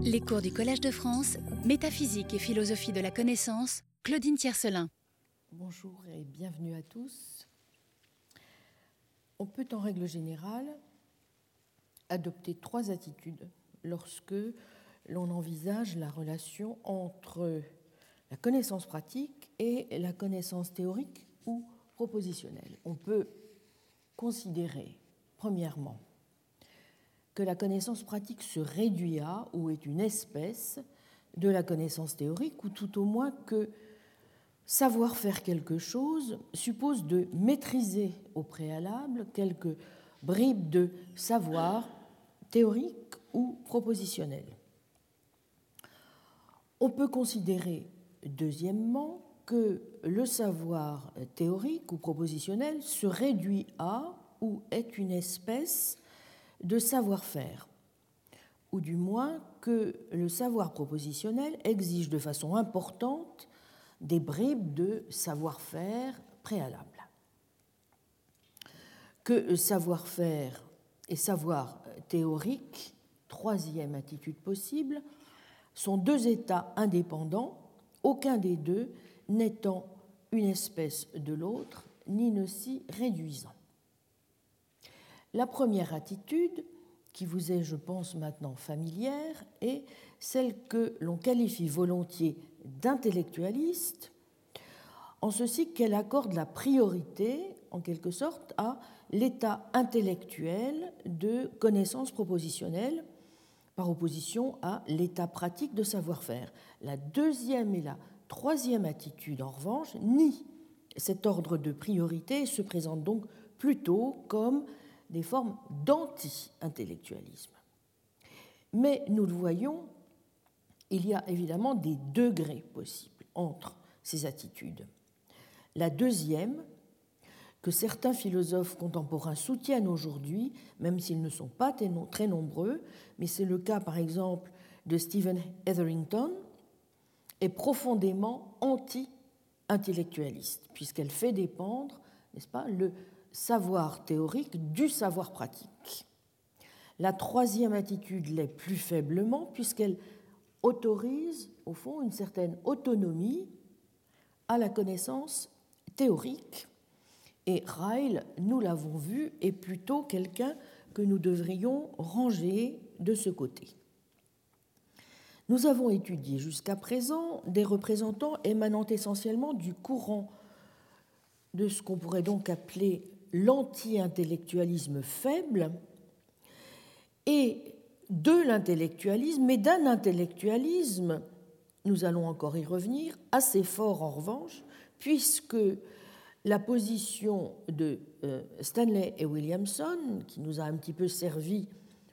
Les cours du Collège de France, Métaphysique et philosophie de la connaissance, Claudine Tiercelin. Bonjour et bienvenue à tous. On peut en règle générale adopter trois attitudes lorsque l'on envisage la relation entre la connaissance pratique et la connaissance théorique ou propositionnelle. On peut considérer, premièrement, que la connaissance pratique se réduit à ou est une espèce de la connaissance théorique, ou tout au moins que savoir faire quelque chose suppose de maîtriser au préalable quelques bribes de savoir théorique ou propositionnel. On peut considérer, deuxièmement, que le savoir théorique ou propositionnel se réduit à ou est une espèce de savoir-faire, ou du moins que le savoir propositionnel exige de façon importante des bribes de savoir-faire préalable. Que savoir-faire et savoir théorique, troisième attitude possible, sont deux états indépendants, aucun des deux n'étant une espèce de l'autre, ni ne s'y réduisant. La première attitude, qui vous est, je pense, maintenant familière, est celle que l'on qualifie volontiers d'intellectualiste, en ceci qu'elle accorde la priorité, en quelque sorte, à l'état intellectuel de connaissance propositionnelle, par opposition à l'état pratique de savoir-faire. La deuxième et la troisième attitude, en revanche, nie cet ordre de priorité et se présente donc plutôt comme des formes d'anti-intellectualisme. Mais nous le voyons, il y a évidemment des degrés possibles entre ces attitudes. La deuxième, que certains philosophes contemporains soutiennent aujourd'hui, même s'ils ne sont pas très nombreux, mais c'est le cas par exemple de Stephen Etherington, est profondément anti-intellectualiste, puisqu'elle fait dépendre, n'est-ce pas, le savoir théorique du savoir pratique. La troisième attitude l'est plus faiblement puisqu'elle autorise, au fond, une certaine autonomie à la connaissance théorique. Et Ryle, nous l'avons vu, est plutôt quelqu'un que nous devrions ranger de ce côté. Nous avons étudié jusqu'à présent des représentants émanant essentiellement du courant de ce qu'on pourrait donc appeler l'anti-intellectualisme faible et de l'intellectualisme, mais d'un intellectualisme, nous allons encore y revenir, assez fort en revanche, puisque la position de euh, Stanley et Williamson, qui nous a un petit peu servi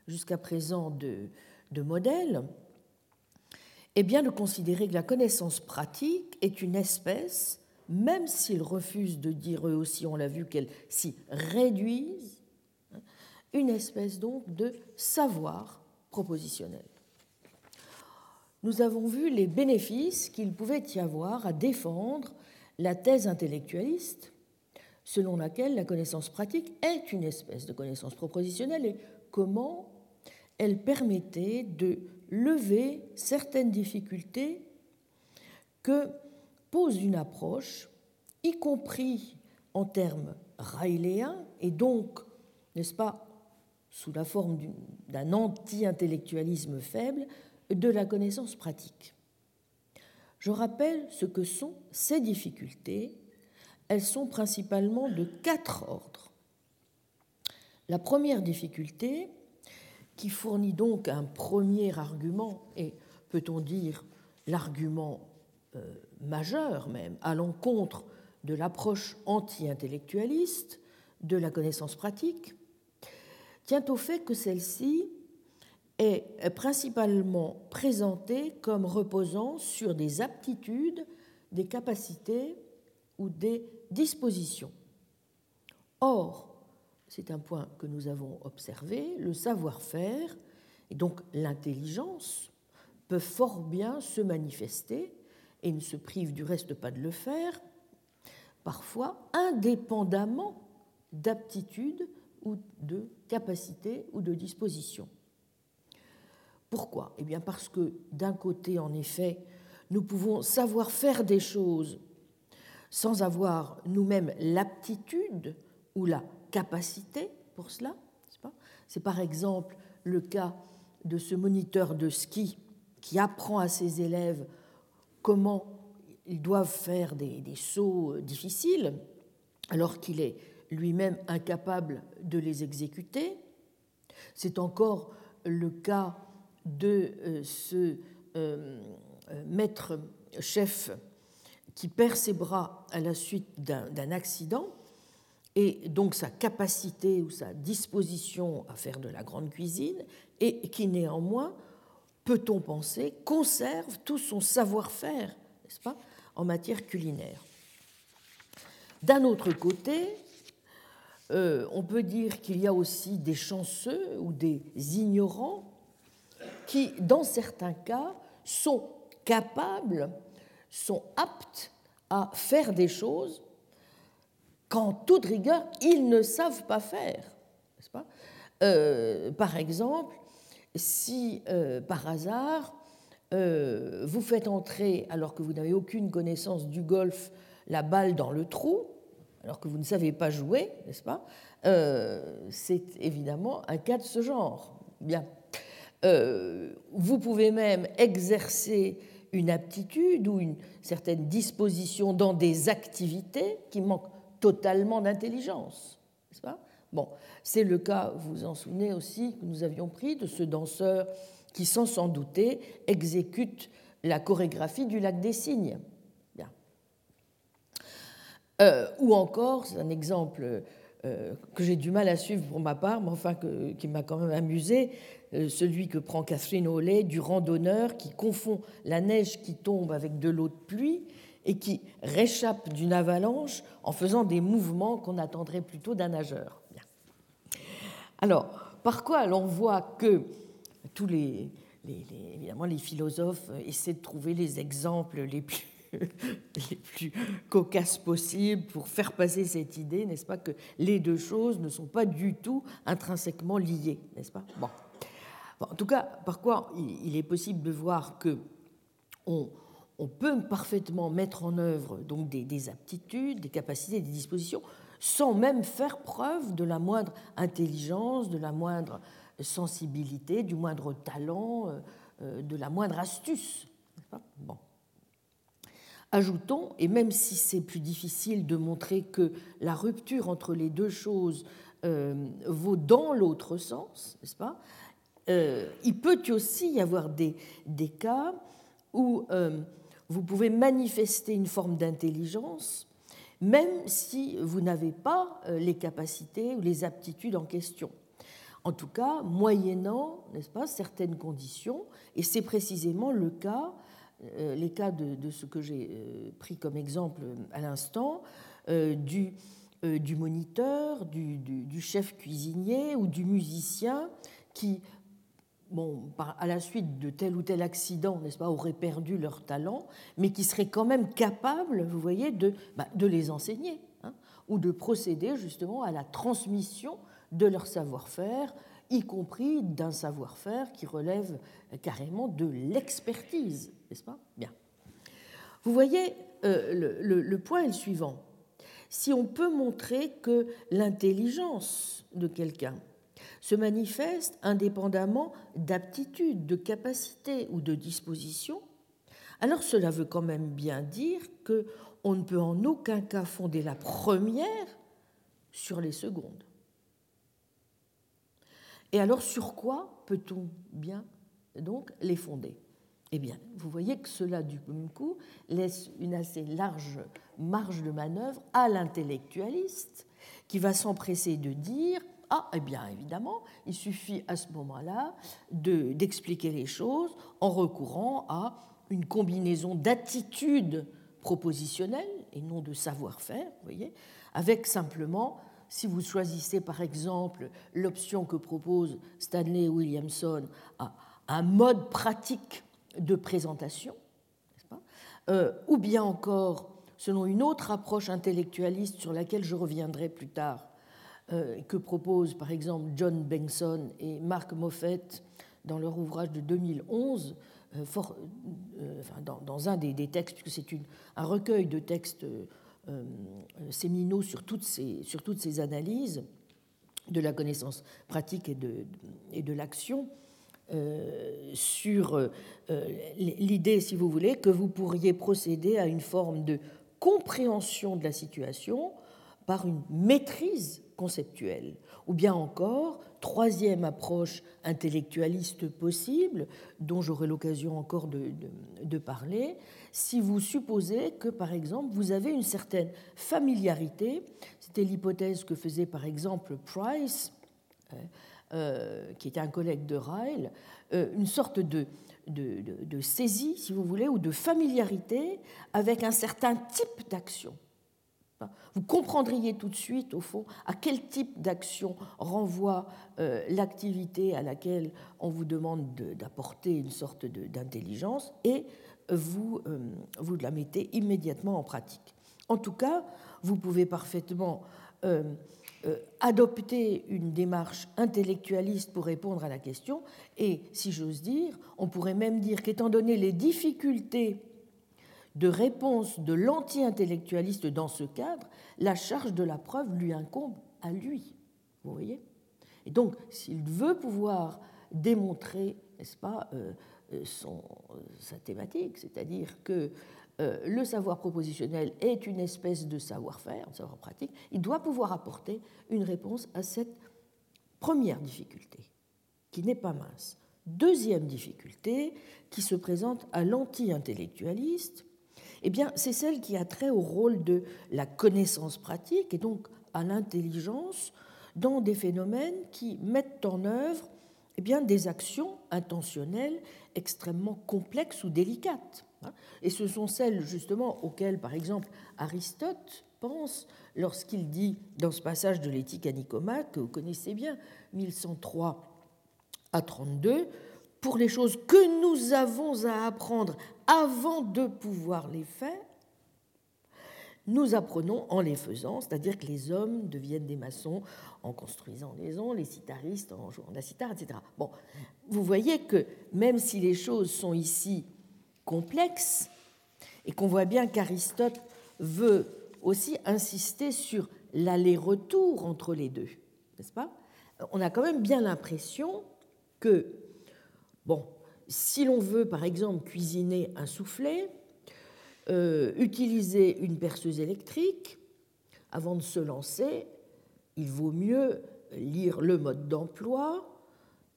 jusqu'à présent de, de modèle, est bien de considérer que la connaissance pratique est une espèce même s'ils refusent de dire eux aussi, on l'a vu, qu'elles s'y réduisent, hein, une espèce donc de savoir propositionnel. Nous avons vu les bénéfices qu'il pouvait y avoir à défendre la thèse intellectualiste selon laquelle la connaissance pratique est une espèce de connaissance propositionnelle et comment elle permettait de lever certaines difficultés que pose une approche, y compris en termes raéléens, et donc, n'est-ce pas, sous la forme d'un anti-intellectualisme faible, de la connaissance pratique. Je rappelle ce que sont ces difficultés. Elles sont principalement de quatre ordres. La première difficulté, qui fournit donc un premier argument, et peut-on dire l'argument euh, majeur même à l'encontre de l'approche anti-intellectualiste de la connaissance pratique tient au fait que celle-ci est principalement présentée comme reposant sur des aptitudes, des capacités ou des dispositions. Or, c'est un point que nous avons observé, le savoir-faire et donc l'intelligence peuvent fort bien se manifester et ne se prive du reste pas de le faire, parfois indépendamment d'aptitude ou de capacité ou de disposition. Pourquoi? Eh bien parce que d'un côté, en effet, nous pouvons savoir faire des choses sans avoir nous-mêmes l'aptitude ou la capacité pour cela. C'est par exemple le cas de ce moniteur de ski qui apprend à ses élèves comment ils doivent faire des, sauts difficiles alors qu'il est lui-même incapable de les exécuter. C'est encore le cas de euh, ce euh, maître chef qui perd ses bras à la suite d'un accident et donc sa capacité ou sa disposition à faire de la grande cuisine et qui néanmoins, peut-on penser, conserve tout son savoir-faire, n'est-ce pas, en matière culinaire. D'un autre côté, euh, on peut dire qu'il y a aussi des chanceux ou des ignorants qui, dans certains cas, sont capables, sont aptes à faire des choses qu'en toute rigueur, ils ne savent pas faire. Pas? Euh, par exemple, si euh, par hasard, euh, vous faites entrer, alors que vous n'avez aucune connaissance du golf, la balle dans le trou, alors que vous ne savez pas jouer, n'est-ce pas C'est évidemment un cas de ce genre. Bien. vous pouvez même exercer une aptitude ou une certaine disposition dans des activités qui manquent totalement d'intelligence. N'est-ce pas? C'est le cas, vous vous en souvenez aussi, que nous avions pris de ce danseur qui, sans s'en douter, exécute la chorégraphie du lac des cygnes. Euh, ou encore, c'est un exemple euh, que j'ai du mal à suivre pour ma part, mais enfin qui m'a quand même amusé, euh, celui que prend Catherine Hollet du randonneur qui confond la neige qui tombe avec de l'eau de pluie et qui réchappe d'une avalanche en faisant des mouvements qu'on attendrait plutôt d'un nageur. Alors, par quoi l'on voit que tous les, évidemment, les philosophes essaient de trouver les exemples les plus, les plus cocasses possibles pour faire passer cette idée, n'est-ce pas, que les deux choses ne sont pas du tout intrinsèquement liées, n'est-ce pas? En tout cas, par quoi il est possible de voir que on, on peut parfaitement mettre en œuvre donc des, aptitudes, des capacités, des dispositions, sans même faire preuve de la moindre intelligence, de la moindre sensibilité, du moindre talent, euh, euh, de la moindre astuce. Bon. Ajoutons, et même si c'est plus difficile de montrer que la rupture entre les deux choses euh, vaut dans l'autre sens, n'est-ce pas? Il peut aussi y avoir des, des cas où vous pouvez manifester une forme d'intelligence, même si vous n'avez pas euh, les capacités ou les aptitudes en question. En tout cas, moyennant, n'est-ce pas, certaines conditions, et c'est précisément le cas, euh, les cas de, ce que j'ai euh, pris comme exemple à l'instant, du, moniteur, du, chef cuisinier ou du musicien qui bon, à la suite de tel ou tel accident, n'est-ce pas, auraient perdu leur talent, mais qui seraient quand même capables, vous voyez, de, bah, les enseigner, hein, ou de procéder justement à la transmission de leur savoir-faire, y compris d'un savoir-faire qui relève carrément de l'expertise, n'est-ce pas? Bien. Vous voyez, euh, le point est le suivant. Si on peut montrer que l'intelligence de quelqu'un se manifeste indépendamment d'aptitude, de capacité ou de disposition, alors cela veut quand même bien dire que on ne peut en aucun cas fonder la première sur les secondes. Et alors sur quoi peut-on bien donc les fonder? Eh bien, vous voyez que cela du coup laisse une assez large marge de manœuvre à l'intellectualiste qui va s'empresser de dire ah, eh bien évidemment, il suffit à ce moment-là d'expliquer les choses en recourant à une combinaison d'attitudes propositionnelles et non de savoir-faire, voyez, avec simplement, si vous choisissez par exemple l'option que propose Stanley Williamson, un mode pratique de présentation, pas euh, ou bien encore, selon une autre approche intellectualiste sur laquelle je reviendrai plus tard, que proposent par exemple John Benson et Mark Moffett dans leur ouvrage de 2011, dans, un des, textes, puisque c'est un recueil de textes séminaux sur toutes ces, analyses de la connaissance pratique et de l'action, sur l'idée, si vous voulez, que vous pourriez procéder à une forme de compréhension de la situation par une maîtrise conceptuelle, ou bien encore, troisième approche intellectualiste possible, dont j'aurai l'occasion encore de, parler, si vous supposez que, par exemple, vous avez une certaine familiarité, c'était l'hypothèse que faisait par exemple Price, hein, euh, qui était un collègue de Ryle, euh, une sorte de, de, de, saisie, si vous voulez, ou de familiarité avec un certain type d'action vous comprendriez tout de suite, au fond, à quel type d'action renvoie euh, l'activité à laquelle on vous demande d'apporter une sorte d'intelligence et vous, euh, vous la mettez immédiatement en pratique. En tout cas, vous pouvez parfaitement euh, adopter une démarche intellectualiste pour répondre à la question et, si j'ose dire, on pourrait même dire qu'étant donné les difficultés de réponse de l'anti-intellectualiste dans ce cadre, la charge de la preuve lui incombe à lui. Vous voyez? Et donc, s'il veut pouvoir démontrer, n'est-ce pas, euh, euh, son, euh, sa thématique, c'est-à-dire que le savoir propositionnel est une espèce de savoir-faire, un savoir pratique, il doit pouvoir apporter une réponse à cette première difficulté, qui n'est pas mince. Deuxième difficulté qui se présente à l'anti-intellectualiste, eh c'est celle qui a trait au rôle de la connaissance pratique et donc à l'intelligence dans des phénomènes qui mettent en œuvre eh bien, des actions intentionnelles extrêmement complexes ou délicates. Hein. Et ce sont celles justement auxquelles, par exemple, Aristote pense lorsqu'il dit dans ce passage de l'éthique à Nicomaque, que vous connaissez bien, 1103 à 32, pour les choses que nous avons à apprendre avant de pouvoir les faire, nous apprenons en les faisant, c'est-à-dire que les hommes deviennent des maçons en construisant des maisons, les citaristes en jouant la cithare, etc. Bon, vous voyez que même si les choses sont ici complexes, et qu'on voit bien qu'Aristote veut aussi insister sur l'aller-retour entre les deux, n'est-ce pas? On a quand même bien l'impression que, bon, si l'on veut, par exemple, cuisiner un soufflet, euh, utiliser une perceuse électrique, avant de se lancer, il vaut mieux lire le mode d'emploi,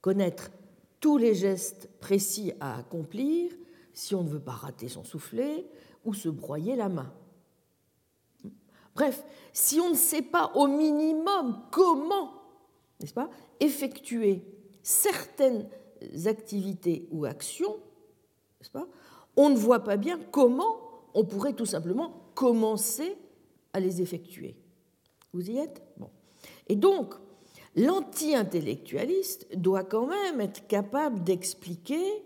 connaître tous les gestes précis à accomplir si on ne veut pas rater son soufflet ou se broyer la main. Bref, si on ne sait pas au minimum comment, n'est-ce pas, effectuer certaines activités ou actions, on ne voit pas bien comment on pourrait tout simplement commencer à les effectuer. Vous y êtes? Bon. Et donc, l'anti-intellectualiste doit quand même être capable d'expliquer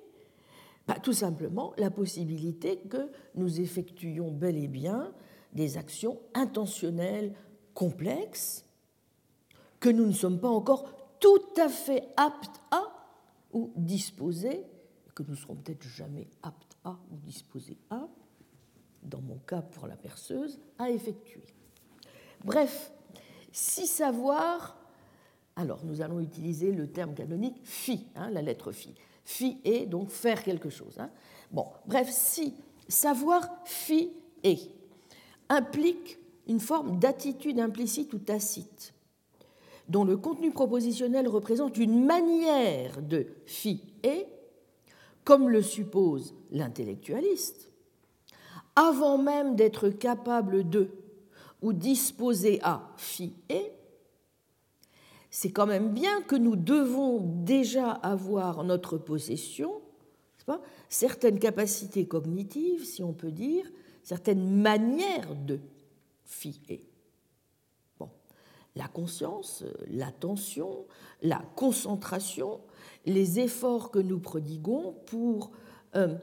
bah, tout simplement la possibilité que nous effectuions bel et bien des actions intentionnelles complexes que nous ne sommes pas encore tout à fait aptes à ou disposés, que nous serons peut-être jamais aptes à ou disposés à, dans mon cas pour la perceuse, à effectuer. Bref, si savoir, alors nous allons utiliser le terme canonique fi, hein, la lettre fi. Fi est donc faire quelque chose. Hein. Bon, bref, si savoir fi est implique une forme d'attitude implicite ou tacite dont le contenu propositionnel représente une manière de fi et, comme le suppose l'intellectualiste, avant même d'être capable de ou disposer à fi et, c'est quand même bien que nous devons déjà avoir en notre possession certaines capacités cognitives, si on peut dire, certaines manières de fi et la conscience, l'attention, la concentration, les efforts que nous prodiguons pour, euh,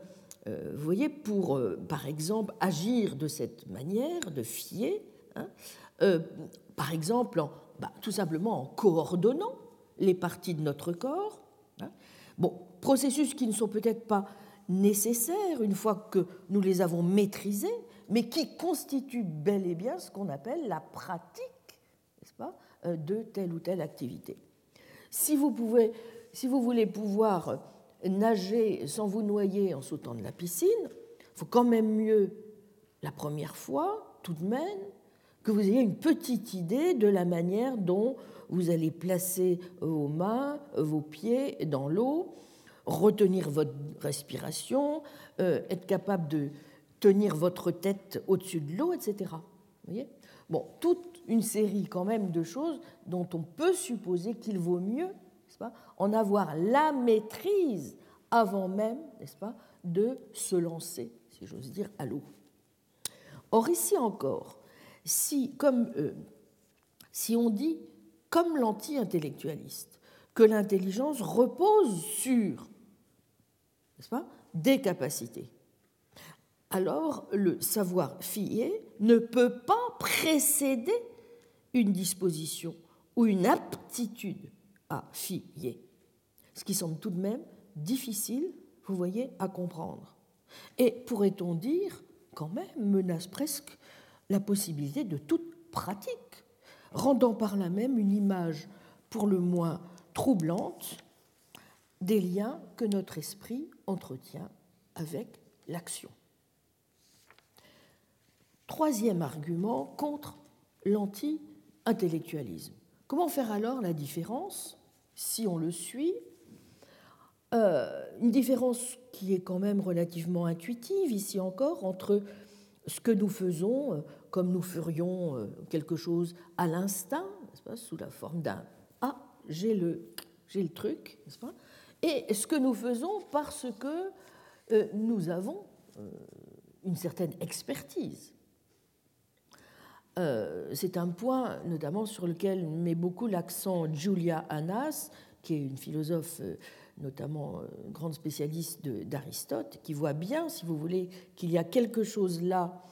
euh, vous voyez, pour, euh, par exemple, agir de cette manière, de fier, hein, par exemple, bah, tout simplement en coordonnant les parties de notre corps. Hein. Bon, processus qui ne sont peut-être pas nécessaires une fois que nous les avons maîtrisés, mais qui constituent bel et bien ce qu'on appelle la pratique, euh, de telle ou telle activité. Si vous, pouvez, si vous voulez pouvoir nager sans vous noyer en sautant de la piscine, il faut quand même mieux, la première fois, tout de même, que vous ayez une petite idée de la manière dont vous allez placer vos mains, vos pieds dans l'eau, retenir votre respiration, euh, être capable de tenir votre tête au-dessus de l'eau, etc. voyez? Bon, toute une série quand même de choses dont on peut supposer qu'il vaut mieux pas, en avoir la maîtrise avant même, n'est-ce pas, de se lancer, si j'ose dire, à l'eau. Or ici encore, si, comme, si on dit, comme l'anti-intellectualiste, que l'intelligence repose sur pas, des capacités, alors le savoir fier ne peut pas précéder une disposition ou une aptitude à fier, ce qui semble tout de même difficile, vous voyez, à comprendre. Et pourrait-on dire, quand même, menace presque la possibilité de toute pratique, rendant par là même une image pour le moins troublante des liens que notre esprit entretient avec l'action. Troisième argument contre l'anti-intellectualisme. Comment faire alors la différence, si on le suit euh, Une différence qui est quand même relativement intuitive, ici encore, entre ce que nous faisons, euh, comme nous ferions euh, quelque chose à l'instinct, sous la forme d'un Ah, j'ai le, j'ai le truc, pas et ce que nous faisons parce que nous avons une certaine expertise. Euh, c'est un point notamment sur lequel met beaucoup l'accent Julia Annas, qui est une philosophe euh, notamment euh, grande spécialiste d'Aristote, qui voit bien, si vous voulez, qu'il y a quelque chose là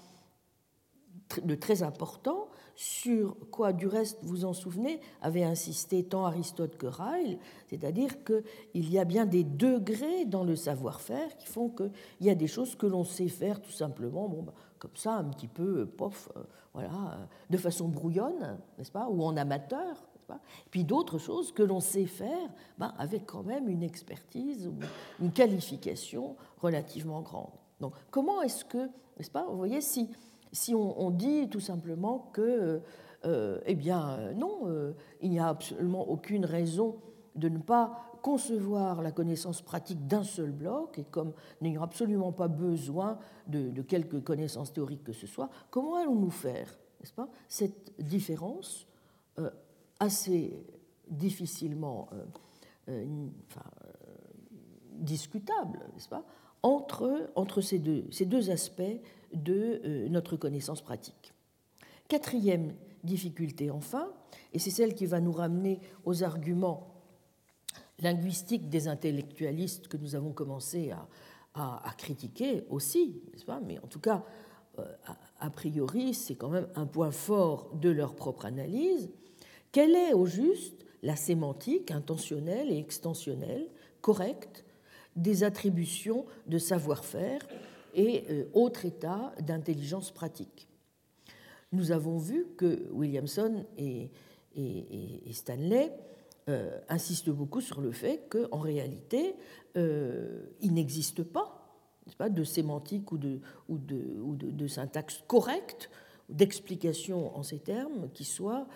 de très important, sur quoi, du reste, vous en souvenez, avait insisté tant Aristote que Ryle, c'est-à-dire qu'il y a bien des degrés dans le savoir-faire qui font qu'il y a des choses que l'on sait faire tout simplement, bah, comme ça, un petit peu, pof, euh, voilà, euh, de façon brouillonne, n'est-ce pas, ou en amateur, pas puis d'autres choses que l'on sait faire bah, avec quand même une expertise ou une qualification relativement grande. Donc, comment est-ce que, n'est-ce pas, vous voyez, si si on, dit tout simplement que, euh, eh bien, non, euh, il n'y a absolument aucune raison de ne pas concevoir la connaissance pratique d'un seul bloc, et comme n'ayant absolument pas besoin de, de quelque connaissance théorique que ce soit, comment allons-nous faire, n'est-ce pas, cette différence euh, assez difficilement discutable, n'est-ce pas, entre, ces, deux, aspects de euh, notre connaissance pratique. Quatrième difficulté enfin, et c'est celle qui va nous ramener aux arguments linguistiques des intellectualistes que nous avons commencé à, critiquer aussi, n'est-ce pas? Mais en tout cas, euh, a, priori, c'est quand même un point fort de leur propre analyse. Quelle est au juste la sémantique intentionnelle et extensionnelle correcte des attributions de savoir-faire et euh, autre état d'intelligence pratique? Nous avons vu que Williamson et, Stanley euh, insistent beaucoup sur le fait qu'en réalité, euh, il n'existe pas, pas, de sémantique ou de, ou de, ou de, syntaxe correcte d'explication en ces termes qui soit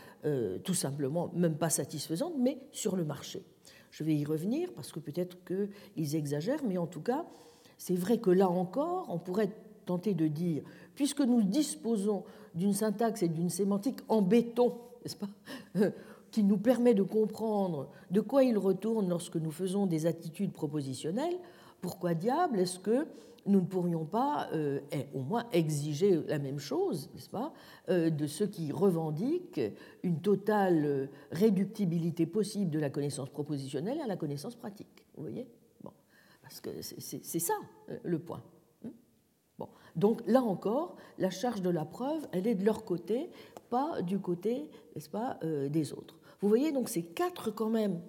tout simplement même pas satisfaisante, mais sur le marché. Je vais y revenir parce que peut-être qu'ils exagèrent, mais en tout cas, c'est vrai que là encore, on pourrait tenter de dire, puisque nous disposons d'une syntaxe et d'une sémantique en béton, n'est-ce pas, qui nous permet de comprendre de quoi il retourne lorsque nous faisons des attitudes propositionnelles, pourquoi diable est-ce que nous ne pourrions pas euh, au moins exiger la même chose, n'est-ce pas, euh, de ceux qui revendiquent une totale euh, réductibilité possible de la connaissance propositionnelle à la connaissance pratique. Vous voyez? Parce que c'est ça le point. Hmm bon. Donc là encore, la charge de la preuve, elle est de leur côté, pas du côté, n'est-ce pas, des autres. Vous voyez donc ces quatre quand même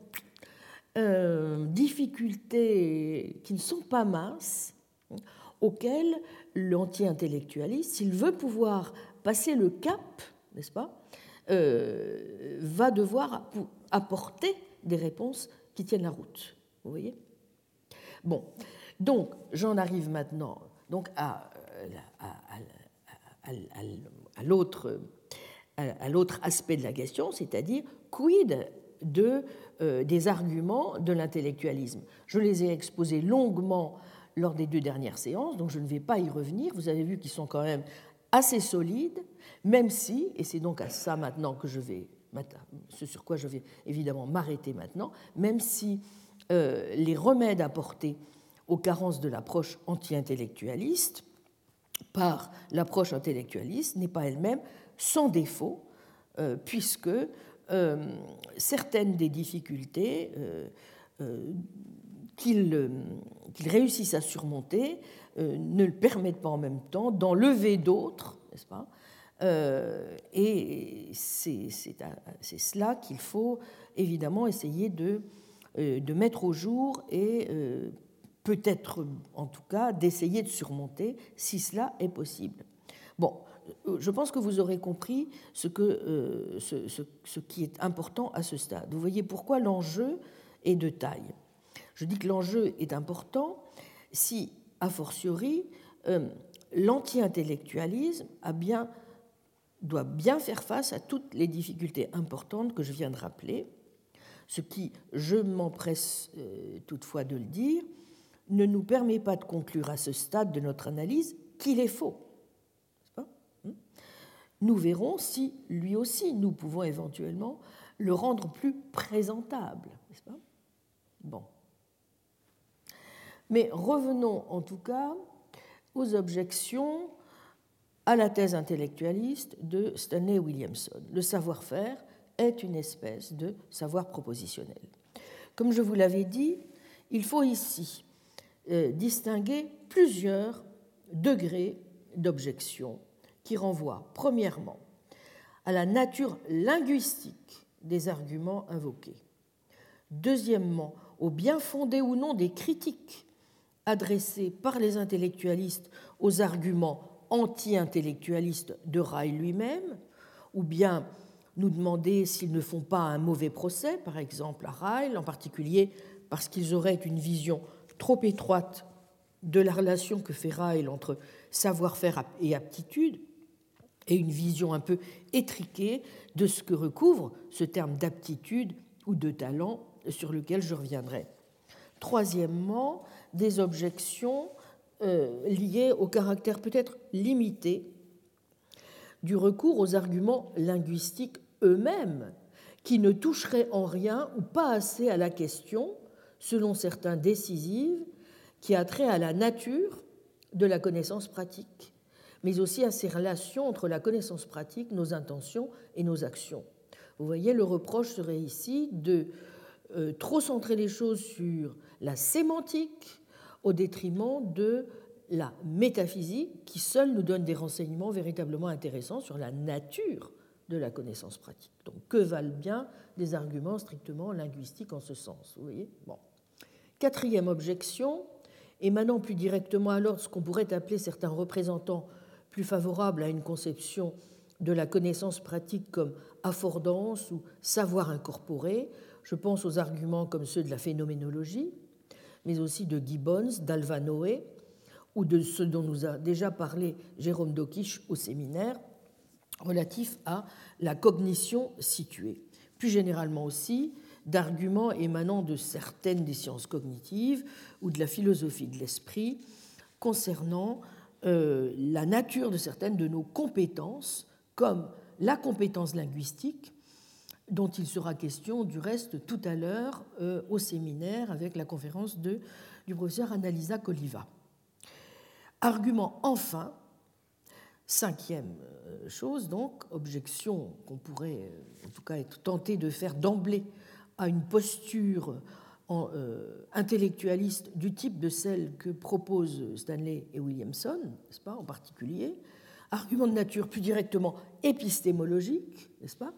euh, difficultés qui ne sont pas minces, auxquelles l'anti-intellectualiste, s'il veut pouvoir passer le cap, n'est-ce pas, euh, va devoir apporter des réponses qui tiennent la route. Vous voyez? Bon, donc j'en arrive maintenant donc à, à l'autre aspect de la question, c'est-à-dire quid euh, des arguments de l'intellectualisme. Je les ai exposés longuement lors des deux dernières séances, donc je ne vais pas y revenir. Vous avez vu qu'ils sont quand même assez solides, même si, et c'est donc à ça maintenant que je vais, ce sur quoi je vais évidemment m'arrêter maintenant, même si euh, les remèdes apportés aux carences de l'approche anti-intellectualiste par l'approche intellectualiste n'est pas elle-même sans défaut, euh, puisque euh, certaines des difficultés euh, qu'ils réussissent à surmonter ne le permettent pas en même temps d'enlever d'autres, n'est-ce pas? Et c'est cela qu'il faut évidemment essayer de, de mettre au jour et peut-être en tout cas d'essayer de surmonter si cela est possible. Bon, je pense que vous aurez compris euh, ce, qui est important à ce stade. Vous voyez pourquoi l'enjeu est de taille. Je dis que l'enjeu est important si, a fortiori, euh, l'anti-intellectualisme bien, doit bien faire face à toutes les difficultés importantes que je viens de rappeler, ce qui, je m'empresse euh, toutefois de le dire, ne nous permet pas de conclure à ce stade de notre analyse qu'il est faux nous verrons si lui aussi nous pouvons éventuellement le rendre plus présentable, Bon. Mais revenons en tout cas aux objections à la thèse intellectualiste de Stanley Williamson. Le savoir-faire est une espèce de savoir propositionnel. Comme je vous l'avais dit, il faut ici euh, distinguer plusieurs degrés d'objection qui renvoie premièrement à la nature linguistique des arguments invoqués, deuxièmement au bien fondé ou non des critiques adressées par les intellectualistes aux arguments anti-intellectualistes de Ryle lui-même, ou bien nous demander s'ils ne font pas un mauvais procès, par exemple à Ryle, en particulier parce qu'ils auraient une vision trop étroite de la relation que fait Ryle entre savoir-faire et aptitude, et une vision un peu étriquée de ce que recouvre ce terme d'aptitude ou de talent sur lequel je reviendrai. Troisièmement, des objections euh, liées au caractère peut-être limité du recours aux arguments linguistiques eux-mêmes, qui ne toucheraient en rien ou pas assez à la question, selon certains décisives, qui a trait à la nature de la connaissance pratique mais aussi à ces relations entre la connaissance pratique, nos intentions et nos actions. Vous voyez, le reproche serait ici de euh, trop centrer les choses sur la sémantique au détriment de la métaphysique qui seule nous donne des renseignements véritablement intéressants sur la nature de la connaissance pratique. Donc que valent bien des arguments strictement linguistiques en ce sens Vous voyez? Bon. Quatrième objection, émanant plus directement alors de ce qu'on pourrait appeler certains représentants plus favorable à une conception de la connaissance pratique comme affordance ou savoir incorporé. Je pense aux arguments comme ceux de la phénoménologie, mais aussi de Gibbons, d'Alvanoé, ou de ce dont nous a déjà parlé Jérôme Dokish au séminaire, relatif à la cognition située. Plus généralement aussi, d'arguments émanant de certaines des sciences cognitives ou de la philosophie de l'esprit concernant euh, la nature de certaines de nos compétences, comme la compétence linguistique, dont il sera question du reste tout à l'heure euh, au séminaire avec la conférence de, du professeur Annalisa Coliva. Argument enfin, cinquième euh, chose donc, objection qu'on pourrait en tout cas être tenté de faire d'emblée à une posture euh, intellectualiste du type de celle que proposent Stanley et Williamson, n'est-ce pas, en particulier, argument de nature plus directement épistémologique, n'est-ce pas,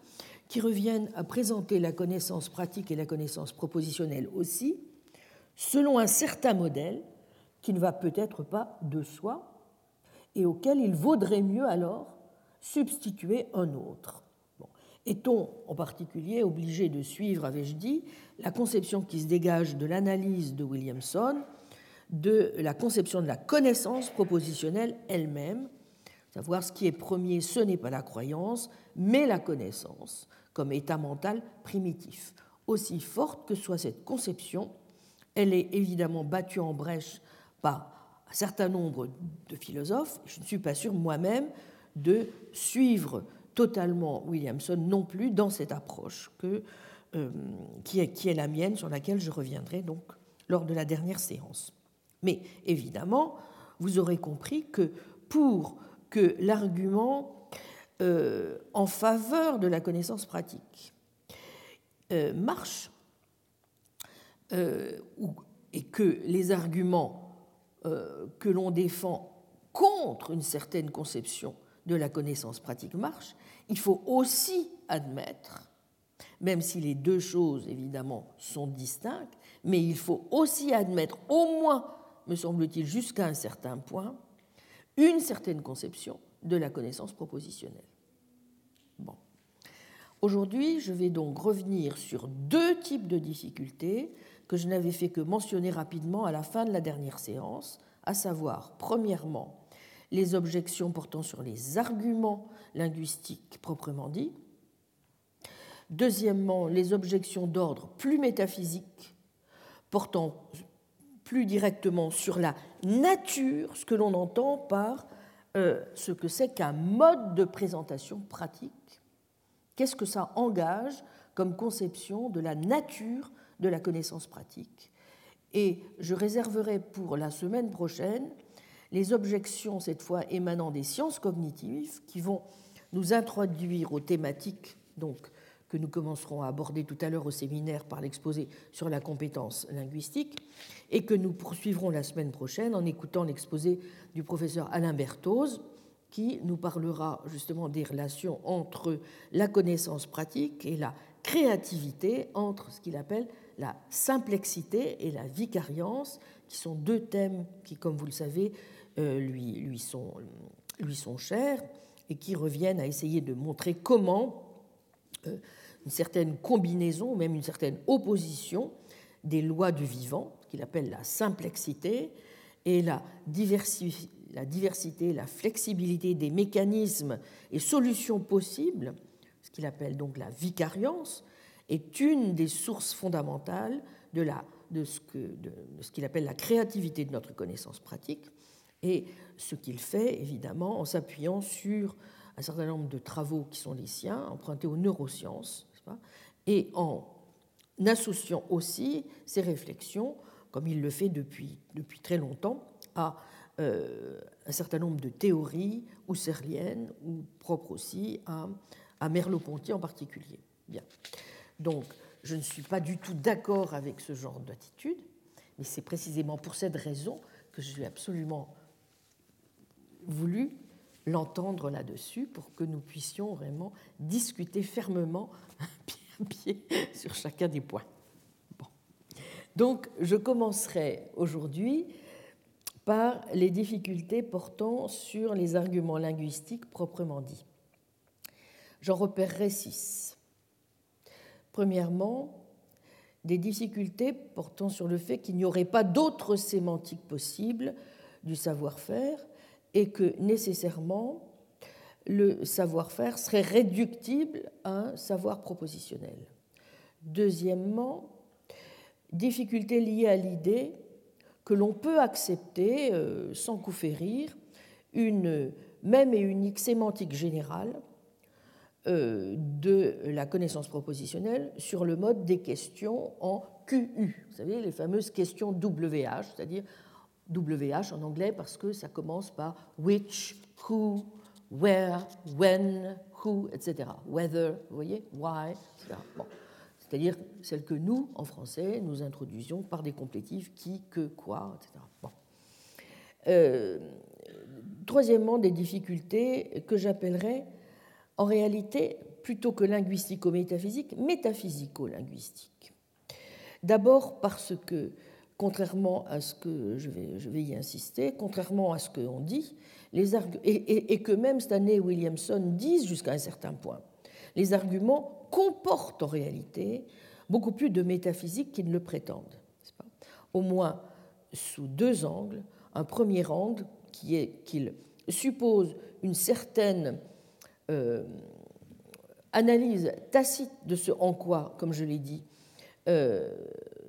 qui reviennent à présenter la connaissance pratique et la connaissance propositionnelle aussi, selon un certain modèle qui ne va peut-être pas de soi et auquel il vaudrait mieux alors substituer un autre. Est-on en particulier obligé de suivre, avais-je dit, la conception qui se dégage de l'analyse de Williamson, de la conception de la connaissance propositionnelle elle-même, savoir ce qui est premier, ce n'est pas la croyance, mais la connaissance, comme état mental primitif. Aussi forte que soit cette conception, elle est évidemment battue en brèche par un certain nombre de philosophes. Je ne suis pas sûr moi-même de suivre totalement Williamson non plus dans cette approche euh, qui, est, qui est la mienne, sur laquelle je reviendrai donc lors de la dernière séance. Mais évidemment, vous aurez compris que pour que l'argument euh, en faveur de la connaissance pratique euh, marche, et que les arguments que l'on défend contre une certaine conception de la connaissance pratique marche, il faut aussi admettre, même si les deux choses évidemment sont distinctes, mais il faut aussi admettre, au moins, me semble-t-il, jusqu'à un certain point, une certaine conception de la connaissance propositionnelle. Bon. Aujourd'hui, je vais donc revenir sur deux types de difficultés que je n'avais fait que mentionner rapidement à la fin de la dernière séance, à savoir, premièrement, les objections portant sur les arguments linguistiques proprement dits. Deuxièmement, les objections d'ordre plus métaphysique portant plus directement sur la nature, ce que l'on entend par euh, ce que c'est qu'un mode de présentation pratique. Qu'est-ce que ça engage comme conception de la nature de la connaissance pratique? Et je réserverai pour la semaine prochaine les objections, cette fois émanant des sciences cognitives, qui vont nous introduire aux thématiques donc, que nous commencerons à aborder tout à l'heure au séminaire par l'exposé sur la compétence linguistique, et que nous poursuivrons la semaine prochaine en écoutant l'exposé du professeur Alain Berthoz, qui nous parlera justement des relations entre la connaissance pratique et la créativité, entre ce qu'il appelle la simplexité et la vicariance, qui sont deux thèmes qui, comme vous le savez, lui, lui, sont, chers et qui reviennent à essayer de montrer comment euh, une certaine combinaison, même une certaine opposition des lois du vivant, qu'il appelle la simplexité, et la, diversité, la flexibilité des mécanismes et solutions possibles, ce qu'il appelle donc la vicariance, est une des sources fondamentales de ce qu'il appelle la créativité de notre connaissance pratique, et ce qu'il fait, évidemment, en s'appuyant sur un certain nombre de travaux qui sont les siens, empruntés aux neurosciences, et en associant aussi ses réflexions, comme il le fait depuis, depuis très longtemps, à euh, un certain nombre de théories husserliennes ou propres aussi à, à Merleau-Ponty en particulier. Bien. Donc, je ne suis pas du tout d'accord avec ce genre d'attitude, mais c'est précisément pour cette raison que je suis absolument voulu l'entendre là-dessus pour que nous puissions vraiment discuter fermement, pied pied, sur chacun des points. Donc, je commencerai aujourd'hui par les difficultés portant sur les arguments linguistiques proprement dits. J'en repérerai six. Premièrement, des difficultés portant sur le fait qu'il n'y aurait pas d'autres sémantiques possibles du savoir-faire et que nécessairement le savoir-faire serait réductible à un savoir propositionnel. Deuxièmement, difficulté liée à l'idée que l'on peut accepter, euh, sans coup rire, une même et unique sémantique générale euh, de la connaissance propositionnelle sur le mode des questions en QU. Vous savez, les fameuses questions WH, c'est-à-dire WH en anglais parce que ça commence par which, who, where, when, who, etc. Whether, vous voyez, why, etc. C'est-à-dire celles que nous, en français, nous introduisions par des complétifs qui, que, quoi, etc. Euh, troisièmement, des difficultés que j'appellerais en réalité plutôt que linguistico-métaphysique, métaphysico-linguistique. D'abord parce que, contrairement à ce que je vais, je vais y insister, contrairement à ce qu'on dit, les et, que même Stanley Williamson disent jusqu'à un certain point, les arguments comportent en réalité beaucoup plus de métaphysique qu'ils ne le prétendent. Au moins sous deux angles. Un premier angle qui est qu'il suppose une certaine euh, analyse tacite de ce en quoi, comme je l'ai dit, euh,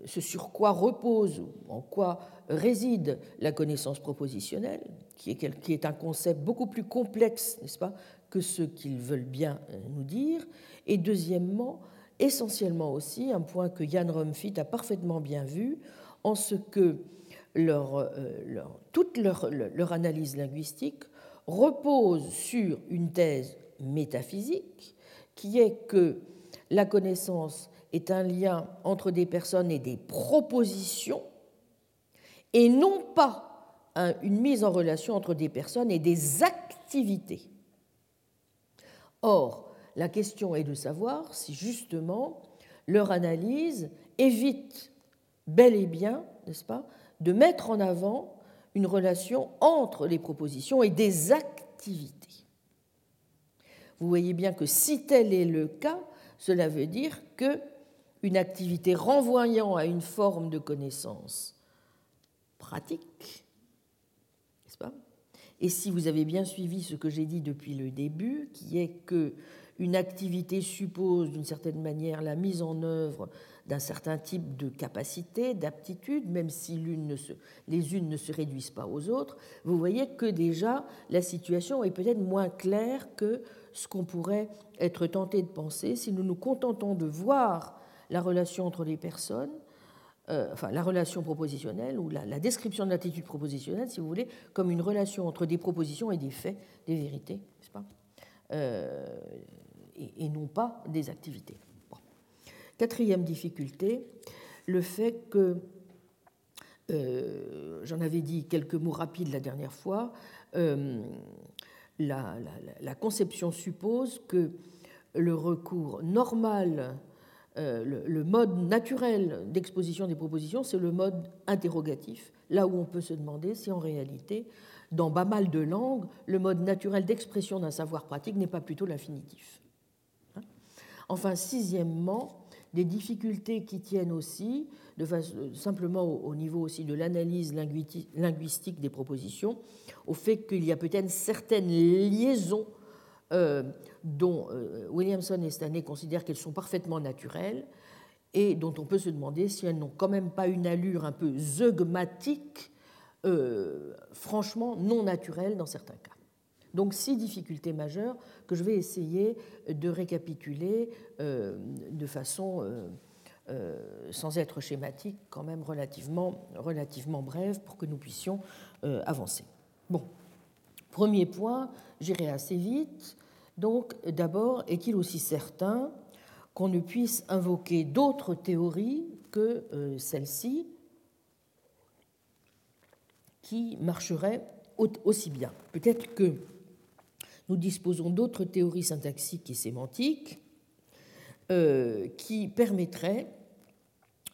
ce sur quoi repose, en quoi réside la connaissance propositionnelle, qui est, un concept beaucoup plus complexe, n'est-ce pas, que ce qu'ils veulent bien euh, nous dire. Et deuxièmement, essentiellement aussi, un point que Jan Rumfit a parfaitement bien vu, en ce que leur, toute leur analyse linguistique repose sur une thèse métaphysique qui est que la connaissance est un lien entre des personnes et des propositions et non pas une mise en relation entre des personnes et des activités. Or, la question est de savoir si justement leur analyse évite bel et bien, n'est-ce pas, de mettre en avant une relation entre les propositions et des activités. Vous voyez bien que si tel est le cas, cela veut dire que une activité renvoyant à une forme de connaissance pratique, n'est-ce pas? Et si vous avez bien suivi ce que j'ai dit depuis le début, qui est que une activité suppose d'une certaine manière la mise en œuvre d'un certain type de capacité, d'aptitude, même si les unes ne se réduisent pas aux autres, vous voyez que déjà la situation est peut-être moins claire que ce qu'on pourrait être tenté de penser si nous nous contentons de voir la relation entre les personnes, euh, enfin la relation propositionnelle ou la, description de l'attitude propositionnelle, si vous voulez, comme une relation entre des propositions et des faits, des vérités, n'est-ce pas euh, et, non pas des activités. Quatrième difficulté, le fait que, euh, j'en avais dit quelques mots rapides la dernière fois, la, conception suppose que le recours normal, euh, le, mode naturel d'exposition des propositions, c'est le mode interrogatif, là où on peut se demander si en réalité, dans pas mal de langues, le mode naturel d'expression d'un savoir pratique n'est pas plutôt l'infinitif. Hein enfin, sixièmement, des difficultés qui tiennent aussi, de simplement au, niveau aussi de l'analyse linguistique des propositions, au fait qu'il y a peut-être certaines liaisons euh, dont euh, Williamson et Stanley considèrent qu'elles sont parfaitement naturelles et dont on peut se demander si elles n'ont quand même pas une allure un peu zeugmatique, euh, franchement non naturelle dans certains cas. Donc six difficultés majeures que je vais essayer de récapituler euh, de façon, sans être schématique, quand même relativement, relativement brève pour que nous puissions avancer. Bon, premier point, j'irai assez vite. Donc d'abord, est-il aussi certain qu'on ne puisse invoquer d'autres théories que celle-ci qui marcheraient aussi bien? Peut-être que nous disposons d'autres théories syntaxiques et sémantiques euh, qui permettraient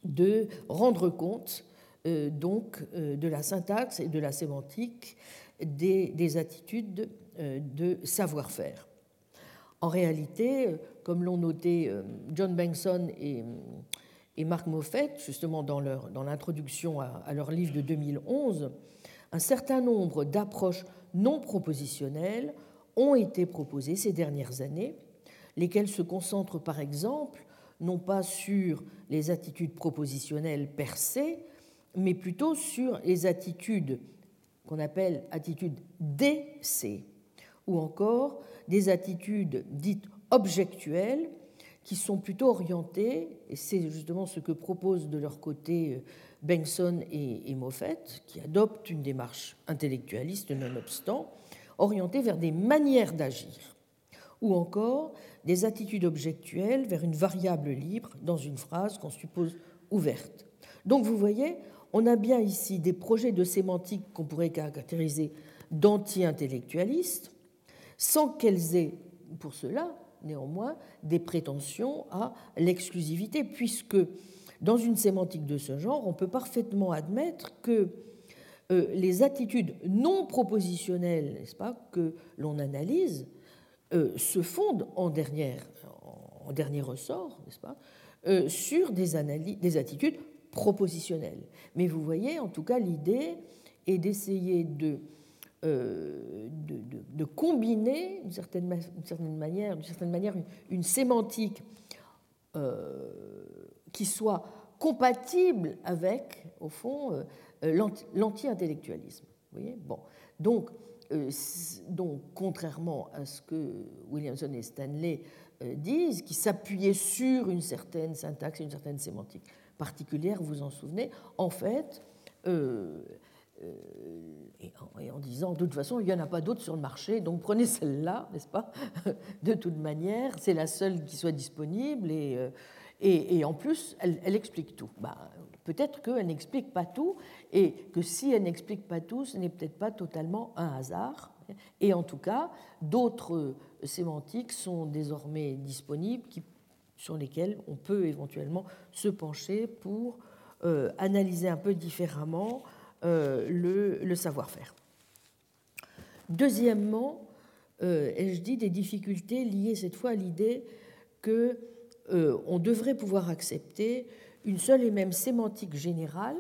de rendre compte euh, donc euh, de la syntaxe et de la sémantique des, attitudes de savoir-faire. En réalité, comme l'ont noté John Bankson et, Mark Moffett, justement dans l'introduction à leur livre de 2011, un certain nombre d'approches non propositionnelles ont été proposées ces dernières années, lesquelles se concentrent par exemple non pas sur les attitudes propositionnelles per se, mais plutôt sur les attitudes qu'on appelle attitudes DC, ou encore des attitudes dites objectuelles qui sont plutôt orientées, et c'est justement ce que proposent de leur côté euh, Benson et Moffett, qui adoptent une démarche intellectualiste nonobstant, orientées vers des manières d'agir, ou encore des attitudes objectuelles vers une variable libre dans une phrase qu'on suppose ouverte. Donc vous voyez, on a bien ici des projets de sémantique qu'on pourrait caractériser d'anti-intellectualistes, sans qu'elles aient pour cela néanmoins des prétentions à l'exclusivité, puisque dans une sémantique de ce genre, on peut parfaitement admettre que euh, les attitudes non propositionnelles, n'est-ce pas, que l'on analyse, euh, se fondent en, dernier ressort, n'est-ce pas, euh, sur des attitudes propositionnelles. Mais vous voyez, en tout cas, l'idée est d'essayer de euh, de, combiner d'une certaine, manière, d'une certaine manière une, sémantique euh, qui soit compatible avec, au fond, euh, l'anti-intellectualisme. bon. donc, donc, contrairement à ce que Williamson et Stanley disent, qui s'appuyaient sur une certaine syntaxe, une certaine sémantique particulière, vous en souvenez, en fait, euh, et en, disant, de toute façon, il n'y en a pas d'autres sur le marché, donc prenez celle-là, n'est-ce pas? De toute manière, c'est la seule qui soit disponible, et, euh, et, en plus, elle, explique tout. Bah, peut-être qu'elle n'explique pas tout, et que si elle n'explique pas tout, ce n'est peut-être pas totalement un hasard. Et en tout cas, d'autres sémantiques sont désormais disponibles, sur lesquelles on peut éventuellement se pencher pour euh, analyser un peu différemment euh, le, savoir-faire. Deuxièmement, euh, ai-je dit des difficultés liées cette fois à l'idée que euh, on devrait pouvoir accepter une seule et même sémantique générale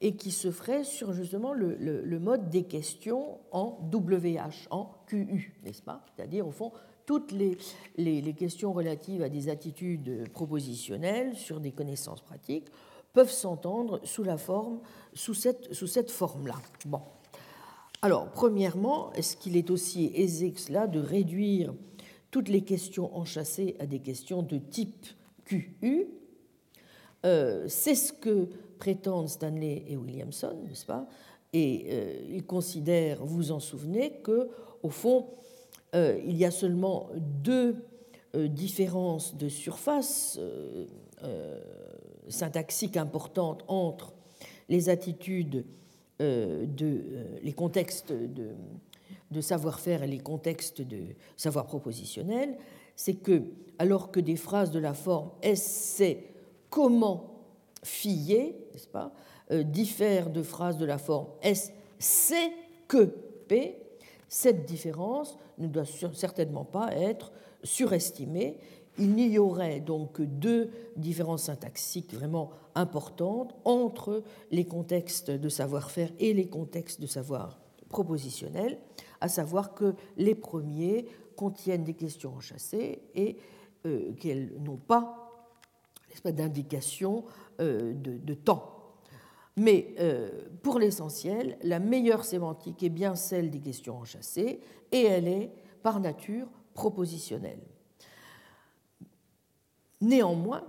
et qui se ferait sur justement le, mode des questions en WH, en QU, n'est-ce pas? C'est-à-dire, au fond, toutes les, les, questions relatives à des attitudes propositionnelles sur des connaissances pratiques peuvent s'entendre sous la forme, sous cette, sous cette forme-là. Bon. Alors, premièrement, est-ce qu'il est aussi aisé que cela de réduire toutes les questions enchâssées à des questions de type QU euh, C'est ce que prétendent Stanley et Williamson, n'est-ce pas? Et euh, ils considèrent, vous en souvenez, que au fond, euh, il y a seulement deux différences de surface syntaxique importante entre les attitudes euh, de euh, les contextes de, savoir-faire et les contextes de savoir propositionnel, c'est que alors que des phrases de la forme est c'est comment fier, n'est-ce pas, euh, diffèrent de phrases de la forme est c'est que p, cette différence ne doit certainement pas être surestimée il n'y aurait donc que deux différences syntaxiques vraiment importantes entre les contextes de savoir-faire et les contextes de savoir propositionnel, à savoir que les premiers contiennent des questions enchâssées et euh, qu'elles n'ont pas, d'indication euh, de, temps. Mais euh, pour l'essentiel, la meilleure sémantique est bien celle des questions enchâssées et elle est par nature propositionnelle. Néanmoins,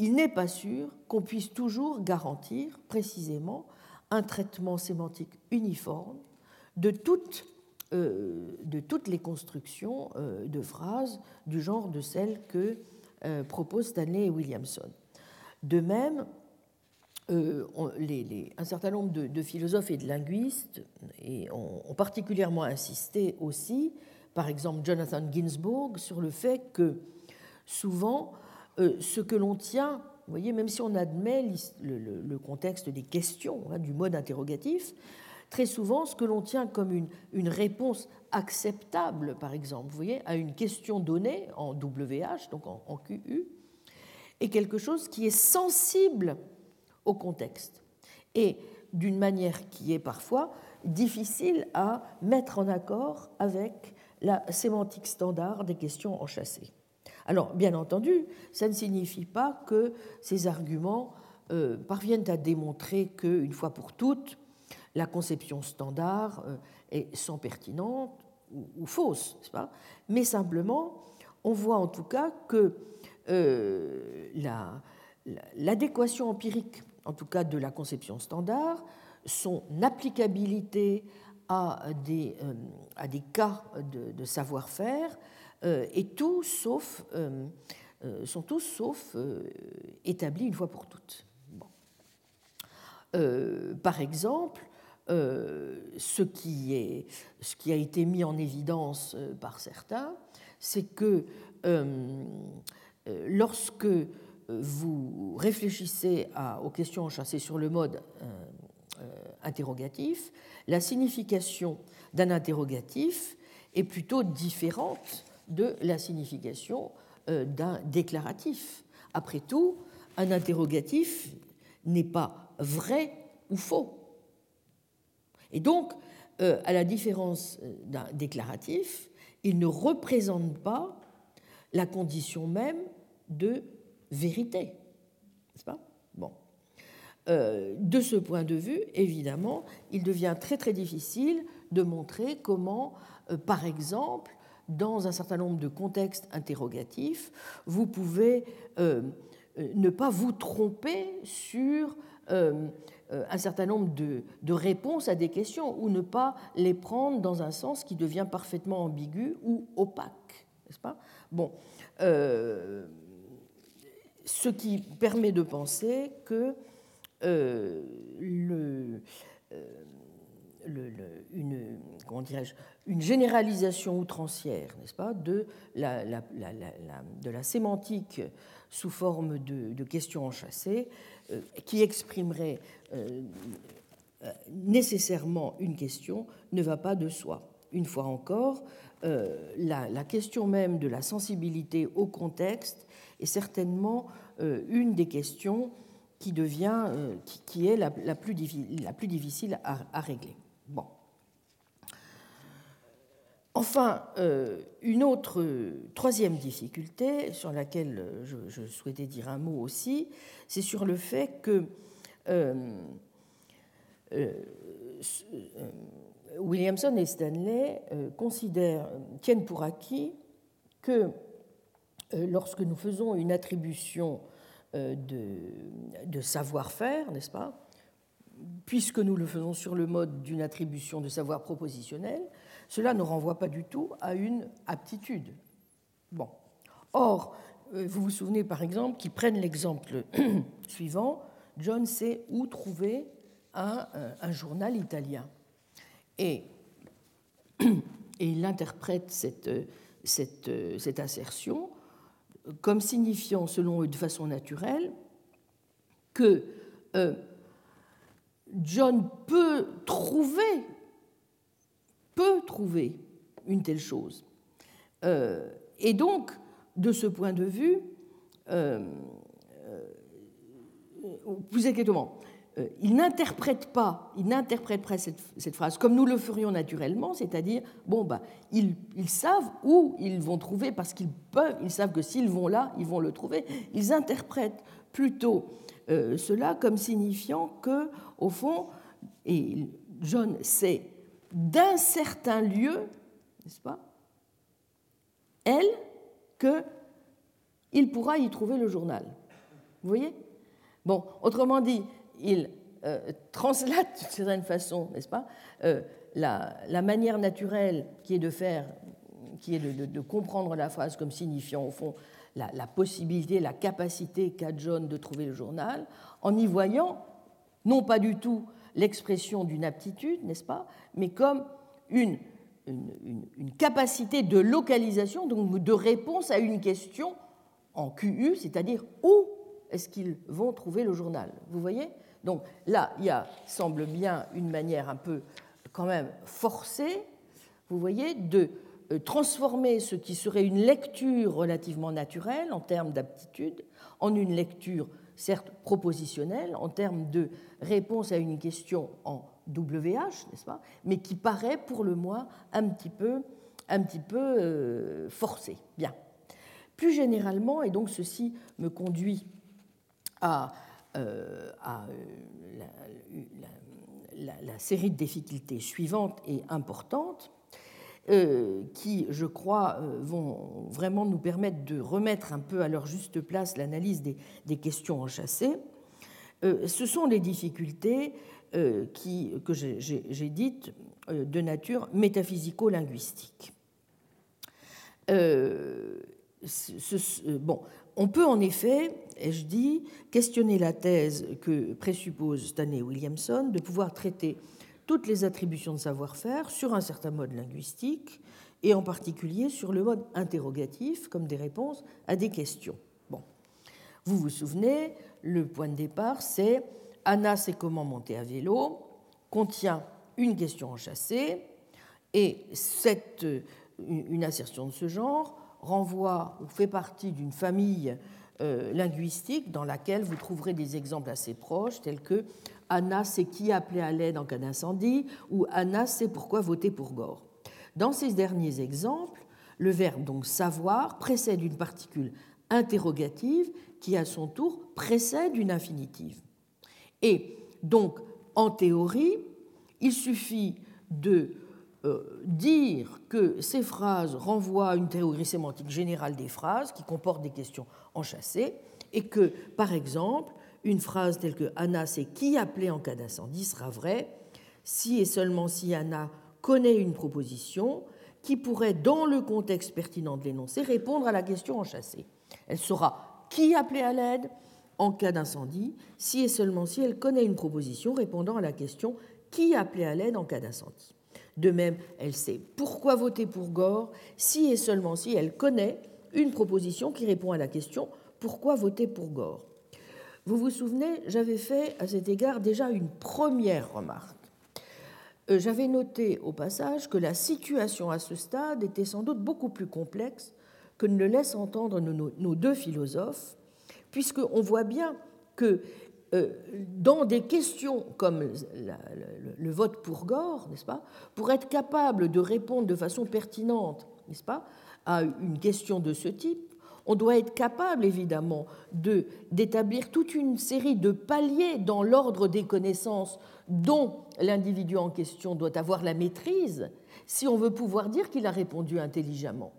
il n'est pas sûr qu'on puisse toujours garantir précisément un traitement sémantique uniforme de toutes, euh, les constructions euh, de phrases du genre de celles que euh, proposent Stanley et Williamson. De même, un certain nombre de, philosophes et de linguistes ont, particulièrement insisté aussi, par exemple Jonathan Ginsburg, sur le fait que souvent ce que l'on tient, vous voyez, même si on admet le, contexte des questions, hein, du mode interrogatif, très souvent, ce que l'on tient comme une, réponse acceptable, par exemple, vous voyez, à une question donnée en WH, donc en, en QU, est quelque chose qui est sensible au contexte et d'une manière qui est parfois difficile à mettre en accord avec la sémantique standard des questions enchâssées. Alors, bien entendu, ça ne signifie pas que ces arguments euh, parviennent à démontrer qu'une fois pour toutes, la conception standard euh, est sans pertinente ou, fausse, pas? Mais simplement, on voit en tout cas que euh, l'adéquation empirique, en tout cas de la conception standard, son applicabilité à des, cas de savoir-faire, et tout sauf, euh, euh, sont tous sauf établis une fois pour toutes. par exemple, ce qui, a été mis en évidence par certains, c'est que lorsque vous réfléchissez aux questions enchâssées sur le mode interrogatif, la signification d'un interrogatif est plutôt différente de la signification d'un déclaratif. Après tout, un interrogatif n'est pas vrai ou faux. Et donc, euh, à la différence euh, d'un déclaratif, il ne représente pas la condition même de vérité. N'est-ce pas? Bon. Euh, de ce point de vue, évidemment, il devient très très difficile de montrer comment, par exemple, dans un certain nombre de contextes interrogatifs, vous pouvez ne pas vous tromper sur euh, un certain nombre de, réponses à des questions ou ne pas les prendre dans un sens qui devient parfaitement ambigu ou opaque, n'est-ce pas? Bon, euh, ce qui permet de penser que euh, une, généralisation outrancière, n'est-ce pas, de la, sémantique sous forme de, questions enchâssées euh, qui exprimerait euh, nécessairement une question ne va pas de soi. Une fois encore, euh, la, question même de la sensibilité au contexte est certainement une des questions qui devient, qui, est la, plus, difficile à régler. Bon. Enfin, euh, une autre troisième difficulté sur laquelle je, souhaitais dire un mot aussi, c'est sur le fait que euh, euh, Williamson et Stanley considèrent, tiennent pour acquis que lorsque nous faisons une attribution de savoir-faire, n'est-ce pas, puisque nous le faisons sur le mode d'une attribution de savoir propositionnel, cela ne renvoie pas du tout à une aptitude. Bon. Or, euh, vous vous souvenez par exemple qu'ils prennent l'exemple suivant, John sait où trouver un, euh, journal italien. Et, il interprète cette, cette, assertion comme signifiant, selon eux, de façon naturelle, que euh, John peut trouver peut trouver une telle chose. Euh, et donc, de ce point de vue, euh, euh, plus exactement, il n'interprète pas, il n'interprète pas cette, phrase comme nous le ferions naturellement, c'est-à-dire, bon, bah, ils, ils, savent où ils vont trouver, parce qu'ils peuvent, ils savent que s'ils vont là, ils vont le trouver. Ils interprètent plutôt cela comme signifiant que, au fond, et John sait d'un certain lieu, n'est-ce pas, elle, qu'il pourra y trouver le journal. Vous voyez? Bon, autrement dit, il euh, translate d'une certaine façon, n'est-ce pas, euh, la, manière naturelle qui est de faire, qui est de, comprendre la phrase comme signifiant au fond la, la possibilité, la capacité qu'a John de trouver le journal, en y voyant non pas du tout l'expression d'une aptitude, n'est-ce pas, mais comme une, une, capacité de localisation, donc de réponse à une question en QU, c'est-à-dire où est-ce qu'ils vont trouver le journal. Vous voyez? Donc là, il y a, semble bien, une manière un peu quand même forcée, vous voyez, de euh, transformer ce qui serait une lecture relativement naturelle en termes d'aptitude en une lecture certes propositionnelle en termes de réponse à une question en WH, n'est-ce pas, mais qui paraît pour le moins un petit peu, un petit peu euh, forcé. Bien. Plus généralement, et donc ceci me conduit à, euh, euh, la, série de difficultés suivantes et importantes, qui, je crois, vont vraiment nous permettre de remettre un peu à leur juste place l'analyse des, questions enchâssées. ce sont les difficultés euh, que j'ai dites euh, de nature métaphysico-linguistique. Euh, bon, on peut en effet, ai-je dit, questionner la thèse que présuppose Stanley Williamson de pouvoir traiter toutes les attributions de savoir-faire sur un certain mode linguistique, et en particulier sur le mode interrogatif, comme des réponses à des questions. Bon. Vous vous souvenez, le point de départ, c'est Anna sait comment monter à vélo, contient une question enchâssée, et cette, une assertion de ce genre renvoie ou fait partie d'une famille euh, linguistique dans laquelle vous trouverez des exemples assez proches, tels que Anna sait qui appeler à l'aide en cas d'incendie ou Anna sait pourquoi voter pour Gore. Dans ces derniers exemples, le verbe donc savoir précède une particule interrogative qui à son tour précède une infinitive. Et donc, en théorie, il suffit de euh, dire que ces phrases renvoient à une théorie sémantique générale des phrases qui comportent des questions enchâssées et que, par exemple, une phrase telle que Anna sait qui appeler en cas d'incendie sera vraie si et seulement si Anna connaît une proposition qui pourrait, dans le contexte pertinent de l'énoncé, répondre à la question enchâssée. Elle saura qui appeler à l'aide en cas d'incendie si et seulement si elle connaît une proposition répondant à la question qui appeler à l'aide en cas d'incendie. De même, elle sait pourquoi voter pour Gore si et seulement si elle connaît une proposition qui répond à la question pourquoi voter pour Gore. Vous vous souvenez, j'avais fait à cet égard déjà une première remarque. Euh, j'avais noté au passage que la situation à ce stade était sans doute beaucoup plus complexe que ne le laissent entendre nos deux philosophes, puisqu'on voit bien que euh, dans des questions comme le, vote pour Gore, n'est-ce pas, pour être capable de répondre de façon pertinente, n'est-ce pas, à une question de ce type, on doit être capable, évidemment, de, d'établir toute une série de paliers dans l'ordre des connaissances dont l'individu en question doit avoir la maîtrise si on veut pouvoir dire qu'il a répondu intelligemment,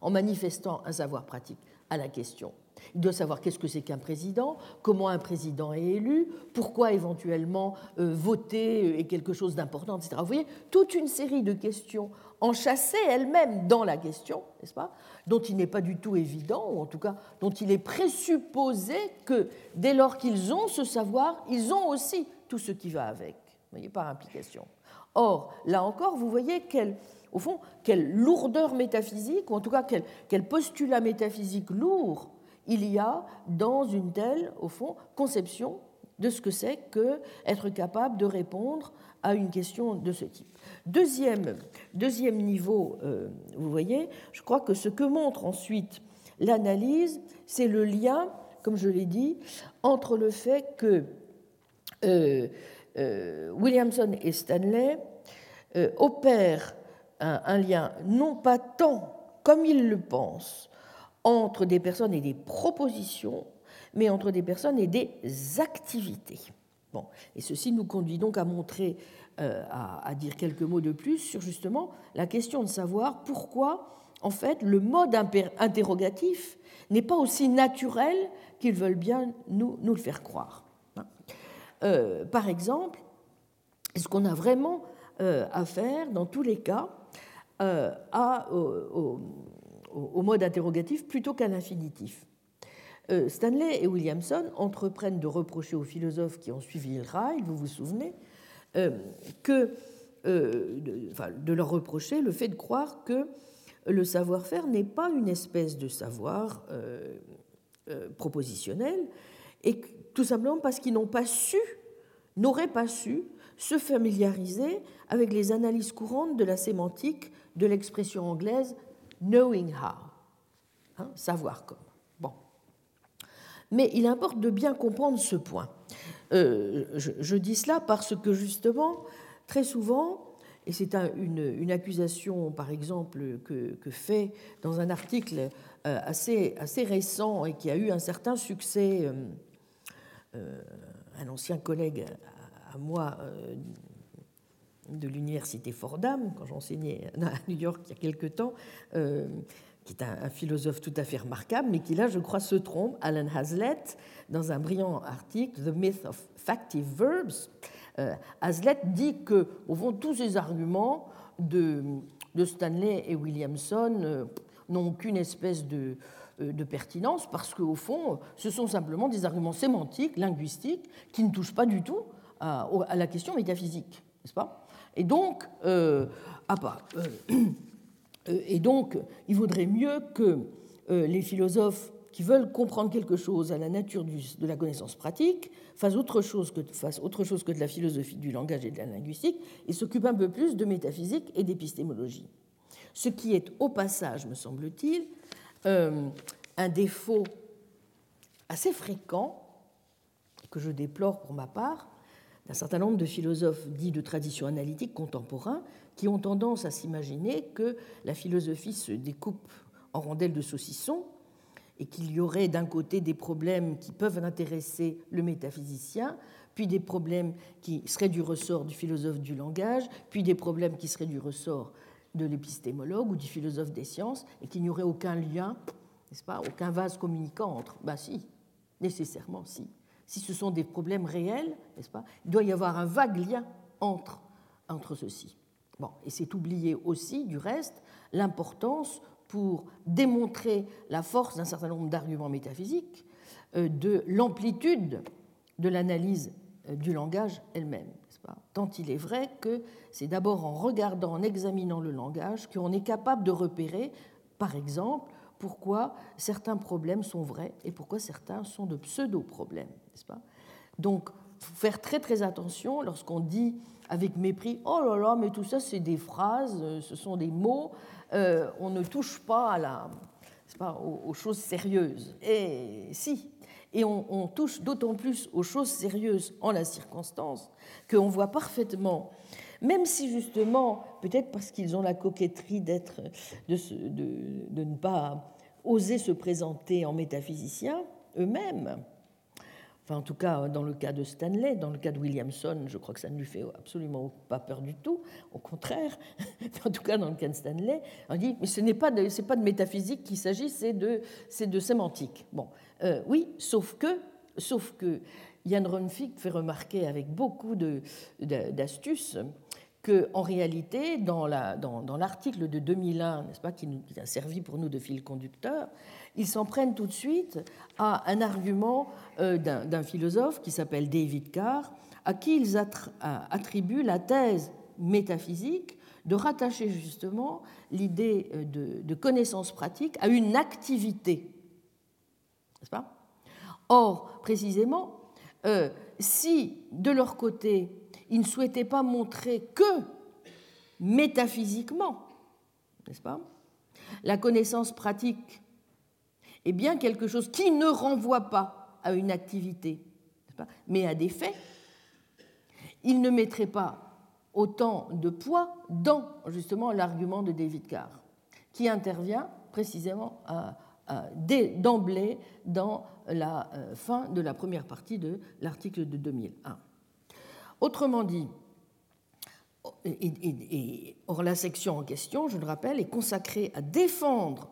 en manifestant un savoir pratique à la question. Il doit savoir qu'est-ce que c'est qu'un président, comment un président est élu, pourquoi éventuellement euh, voter est quelque chose d'important, etc. Vous voyez, toute une série de questions enchâssées elles-mêmes dans la question, n'est-ce pas, dont il n'est pas du tout évident, ou en tout cas dont il est présupposé que dès lors qu'ils ont ce savoir, ils ont aussi tout ce qui va avec, voyez, par implication. Or, là encore, vous voyez quelle, au fond, quelle lourdeur métaphysique, ou en tout cas quel, postulat métaphysique lourd il y a dans une telle, au fond, conception de ce que c'est que être capable de répondre à une question de ce type. Deuxième, niveau, euh, vous voyez, je crois que ce que montre ensuite l'analyse, c'est le lien, comme je l'ai dit, entre le fait que euh, euh, Williamson et Stanley opèrent un lien non pas tant comme ils le pensent entre des personnes et des propositions, mais entre des personnes et des activités. Et ceci nous conduit donc à montrer, euh, à, dire quelques mots de plus sur justement la question de savoir pourquoi, en fait, le mode interrogatif n'est pas aussi naturel qu'ils veulent bien nous, nous, le faire croire. Hein. Euh, par exemple, est-ce qu'on a vraiment euh, affaire, dans tous les cas, à, au, au mode interrogatif plutôt qu'à l'infinitif. Euh, Stanley et Williamson entreprennent de reprocher aux philosophes qui ont suivi le rail, vous vous souvenez, euh, que, euh, de, leur reprocher le fait de croire que le savoir-faire n'est pas une espèce de savoir propositionnel, et tout simplement parce qu'ils n'ont pas su, n'auraient pas su se familiariser avec les analyses courantes de la sémantique de l'expression anglaise knowing how, hein, savoir comment. Bon. Mais il importe de bien comprendre ce point. Euh, je, dis cela parce que justement, très souvent, et c'est une, accusation, par exemple, que, fait dans un article euh, assez, récent et qui a eu un certain succès, euh, un ancien collègue à, moi de l'université Fordham, quand j'enseignais à New York il y a quelque temps, qui est un, philosophe tout à fait remarquable, mais qui là, je crois, se trompe, Alan Hazlitt, dans un brillant article, The Myth of Factive Verbs. Euh, Hazlitt dit que, au fond, tous ces arguments de, de Stanley et Williamson euh, n'ont aucune espèce de, de pertinence parce qu'au fond, ce sont simplement des arguments sémantiques, linguistiques, qui ne touchent pas du tout à, à la question métaphysique. n'est-ce pas? Et donc, euh, ah bah, et donc, il vaudrait mieux que les philosophes qui veulent comprendre quelque chose à la nature de la connaissance pratique fassent autre, chose que, autre chose que de la philosophie du langage et de la linguistique et s'occupent un peu plus de métaphysique et d'épistémologie. Ce qui est au passage, me semble-t-il, un défaut assez fréquent, que je déplore pour ma part, d'un certain nombre de philosophes dits de tradition analytique contemporains qui ont tendance à s'imaginer que la philosophie se découpe en rondelles de saucisson et qu'il y aurait d'un côté des problèmes qui peuvent intéresser le métaphysicien, puis des problèmes qui seraient du ressort du philosophe du langage, puis des problèmes qui seraient du ressort de l'épistémologue ou du philosophe des sciences, et qu'il n'y aurait aucun lien n'est-ce pas Aucun vase communicant entre. Ben si, nécessairement si. Si ce sont des problèmes réels, n'est-ce pas Il doit y avoir un vague lien entre, entre ceux-ci. Et c'est oublier aussi, du reste, l'importance pour démontrer la force d'un certain nombre d'arguments métaphysiques euh, de l'amplitude de l'analyse euh, du langage elle-même. Tant il est vrai que c'est d'abord en regardant, en examinant le langage, qu'on est capable de repérer, par exemple, pourquoi certains problèmes sont vrais et pourquoi certains sont de pseudo-problèmes, n'est-ce Donc, faire très très attention lorsqu'on dit avec mépris. Oh là là, mais tout ça c'est des phrases, euh, ce sont des mots, euh, on ne touche pas, à la, pas aux, choses sérieuses. Et si, et on, touche d'autant plus aux choses sérieuses en la circonstance qu'on voit parfaitement, même si justement, peut-être parce qu'ils ont la coquetterie d'être, de, ne pas oser se présenter en métaphysiciens eux-mêmes, en tout cas dans le cas de Stanley, dans le cas de Williamson, je crois que ça ne lui fait absolument pas peur du tout, au contraire, en tout cas dans le cas de Stanley, on dit mais ce n'est pas de, de métaphysique qu'il s'agit, c'est de, de sémantique. Bon, euh, oui, sauf que, sauf que Jan Runfik fait remarquer avec beaucoup d'astuces qu'en réalité, dans l'article de 2001, n'est-ce pas, qui, a servi pour nous de fil conducteur, ils s'en prennent tout de suite à un argument euh, d'un philosophe qui s'appelle David Carr, à qui ils attribuent la thèse métaphysique de rattacher justement l'idée euh, de, de, connaissance pratique à une activité. N'est-ce pas? Or, précisément, euh, si de leur côté, ils ne souhaitaient pas montrer que métaphysiquement, n'est-ce pas? La connaissance pratique est bien quelque chose qui ne renvoie pas à une activité, mais à des faits. Ils ne mettraient pas autant de poids dans justement l'argument de David Carr, qui intervient précisément d'emblée dans la euh, fin de la première partie de l'article de 2001. Autrement dit, or la section en question, je le rappelle, est consacrée à défendre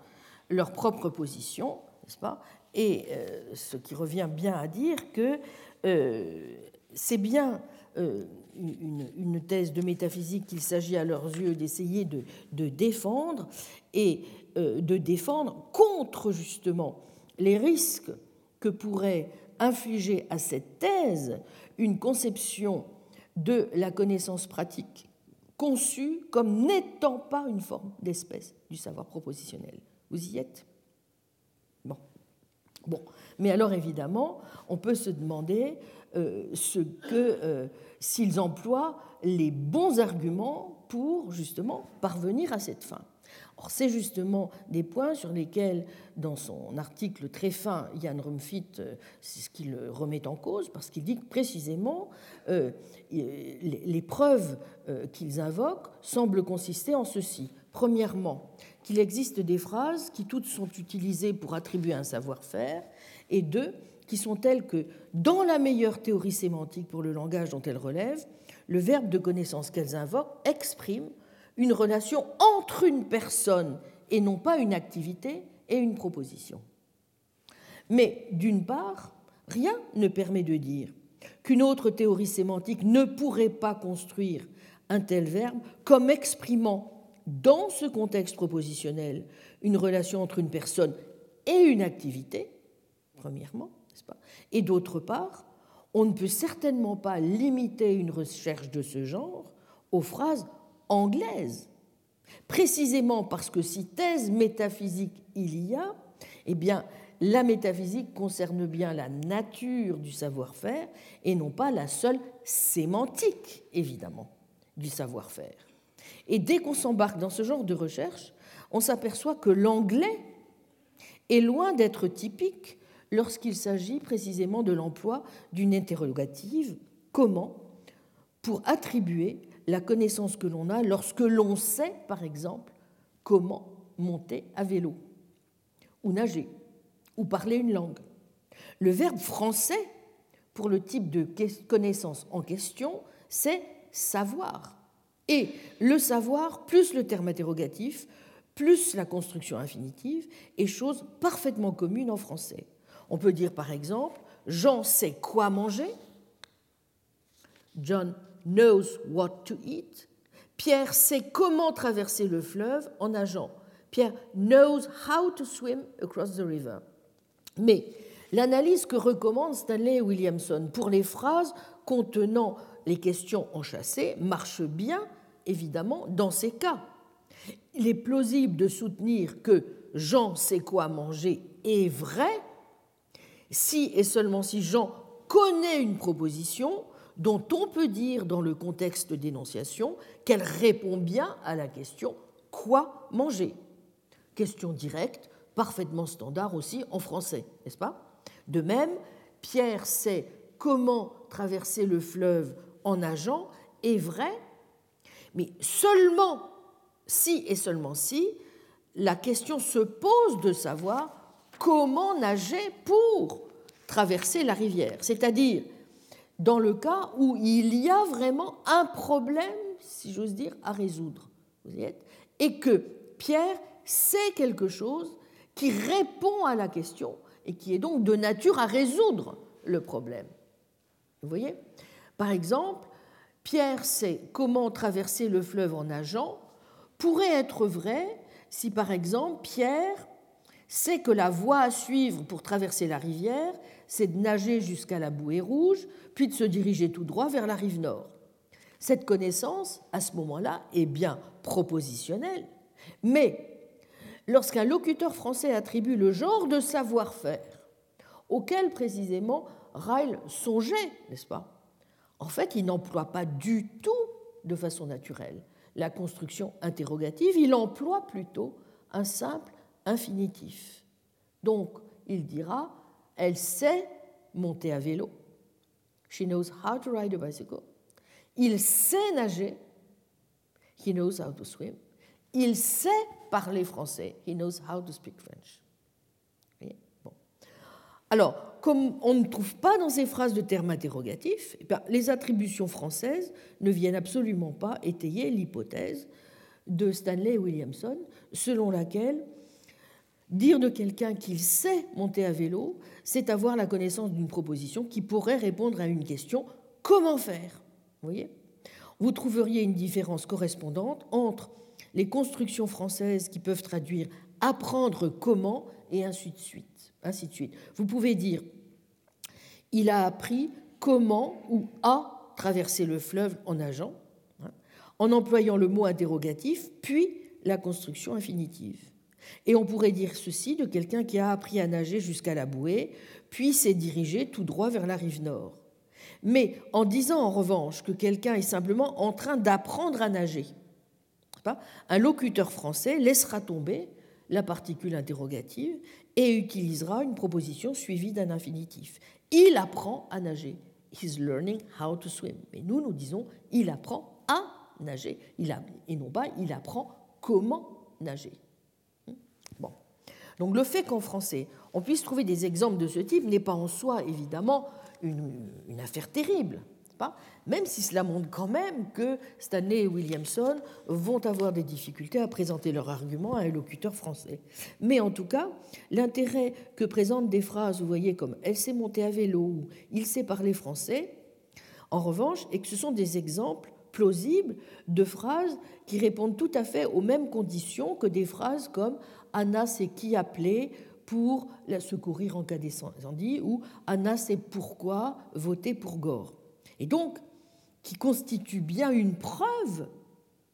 leur propre position, n'est-ce pas? Et euh, ce qui revient bien à dire que euh, c'est bien euh, une, thèse de métaphysique qu'il s'agit à leurs yeux d'essayer de, de, défendre et de défendre contre justement les risques que pourrait infliger à cette thèse une conception de la connaissance pratique conçue comme n'étant pas une forme d'espèce du savoir propositionnel. Vous y êtes? Bon. Bon. Mais alors évidemment, on peut se demander euh, ce que euh, s'ils emploient les bons arguments pour justement parvenir à cette fin. Or, c'est justement des points sur lesquels, dans son article très fin, Jan Rumfit, euh, c'est ce qu'il remet en cause, parce qu'il dit que précisément, euh, les preuves euh, qu'ils invoquent semblent consister en ceci. Premièrement, qu'il existe des phrases qui toutes sont utilisées pour attribuer un savoir-faire, et deux, qui sont telles que, dans la meilleure théorie sémantique pour le langage dont elles relèvent, le verbe de connaissance qu'elles invoquent exprime une relation entre une personne et non pas une activité et une proposition. Mais d'une part, rien ne permet de dire qu'une autre théorie sémantique ne pourrait pas construire un tel verbe comme exprimant dans ce contexte propositionnel une relation entre une personne et une activité, premièrement, n'est-ce pas? Et d'autre part, on ne peut certainement pas limiter une recherche de ce genre aux phrases anglaises, précisément parce que si thèse métaphysique il y a, eh bien, la métaphysique concerne bien la nature du savoir-faire et non pas la seule sémantique, évidemment, du savoir-faire. Et dès qu'on s'embarque dans ce genre de recherche, on s'aperçoit que l'anglais est loin d'être typique lorsqu'il s'agit précisément de l'emploi d'une interrogative comment pour attribuer la connaissance que l'on a lorsque l'on sait, par exemple, comment monter à vélo ou nager ou parler une langue. Le verbe français pour le type de connaissance en question, c'est savoir. Et le savoir plus le terme interrogatif plus la construction infinitive est chose parfaitement commune en français. On peut dire par exemple Jean sait quoi manger, John knows what to eat, Pierre sait comment traverser le fleuve en nageant, Pierre knows how to swim across the river. Mais l'analyse que recommande Stanley Williamson pour les phrases contenant les questions enchâssées marche bien, évidemment, dans ces cas. Il est plausible de soutenir que Jean sait quoi manger est vrai si et seulement si Jean connaît une proposition dont on peut dire dans le contexte d'énonciation qu'elle répond bien à la question quoi manger? Question directe, parfaitement standard aussi en français, n'est-ce pas? De même, Pierre sait comment traverser le fleuve en nageant est vrai, mais seulement si et seulement si la question se pose de savoir comment nager pour traverser la rivière. C'est-à-dire dans le cas où il y a vraiment un problème, si j'ose dire, à résoudre. et que Pierre sait quelque chose qui répond à la question et qui est donc de nature à résoudre le problème. Vous voyez Par exemple, Pierre sait comment traverser le fleuve en nageant pourrait être vrai si, par exemple, Pierre sait que la voie à suivre pour traverser la rivière, c'est de nager jusqu'à la bouée rouge, puis de se diriger tout droit vers la rive nord. Cette connaissance, à ce moment-là, est bien propositionnelle, mais lorsqu'un locuteur français attribue le genre de savoir-faire auquel précisément Ryle songeait, n'est-ce pas? En fait, il n'emploie pas du tout de façon naturelle la construction interrogative, il emploie plutôt un simple infinitif. Donc, il dira, elle sait monter à vélo. She knows how to ride a bicycle. Il sait nager. He knows how to swim. Il sait parler français. He knows how to speak French. Bon. Alors, comme on ne trouve pas dans ces phrases de termes interrogatifs, eh les attributions françaises ne viennent absolument pas étayer l'hypothèse de Stanley Williamson, selon laquelle Dire de quelqu'un qu'il sait monter à vélo, c'est avoir la connaissance d'une proposition qui pourrait répondre à une question comment faire? Vous voyez? Vous trouveriez une différence correspondante entre les constructions françaises qui peuvent traduire apprendre comment et ainsi de suite. Ainsi de suite. Vous pouvez dire il a appris comment ou a traversé le fleuve en nageant, hein, en employant le mot interrogatif, puis la construction infinitive. Et on pourrait dire ceci de quelqu'un qui a appris à nager jusqu'à la bouée, puis s'est dirigé tout droit vers la rive nord. Mais en disant en revanche que quelqu'un est simplement en train d'apprendre à nager, un locuteur français laissera tomber la particule interrogative et utilisera une proposition suivie d'un infinitif. Il apprend à nager. He's learning how to swim. Mais nous, nous disons il apprend à nager. Il a, et non pas il apprend comment nager. Donc le fait qu'en français, on puisse trouver des exemples de ce type n'est pas en soi, évidemment, une, affaire terrible. Pas? Même si cela montre quand même que Stanley et Williamson vont avoir des difficultés à présenter leur argument à un locuteur français. Mais en tout cas, l'intérêt que présentent des phrases, vous voyez, comme Elle sait monter à vélo ou Il sait parler français, en revanche, est que ce sont des exemples plausibles de phrases qui répondent tout à fait aux mêmes conditions que des phrases comme Anna sait qui appeler pour la secourir en cas d'incendie, ou Anna sait pourquoi voter pour Gore. Et donc, qui constitue bien une preuve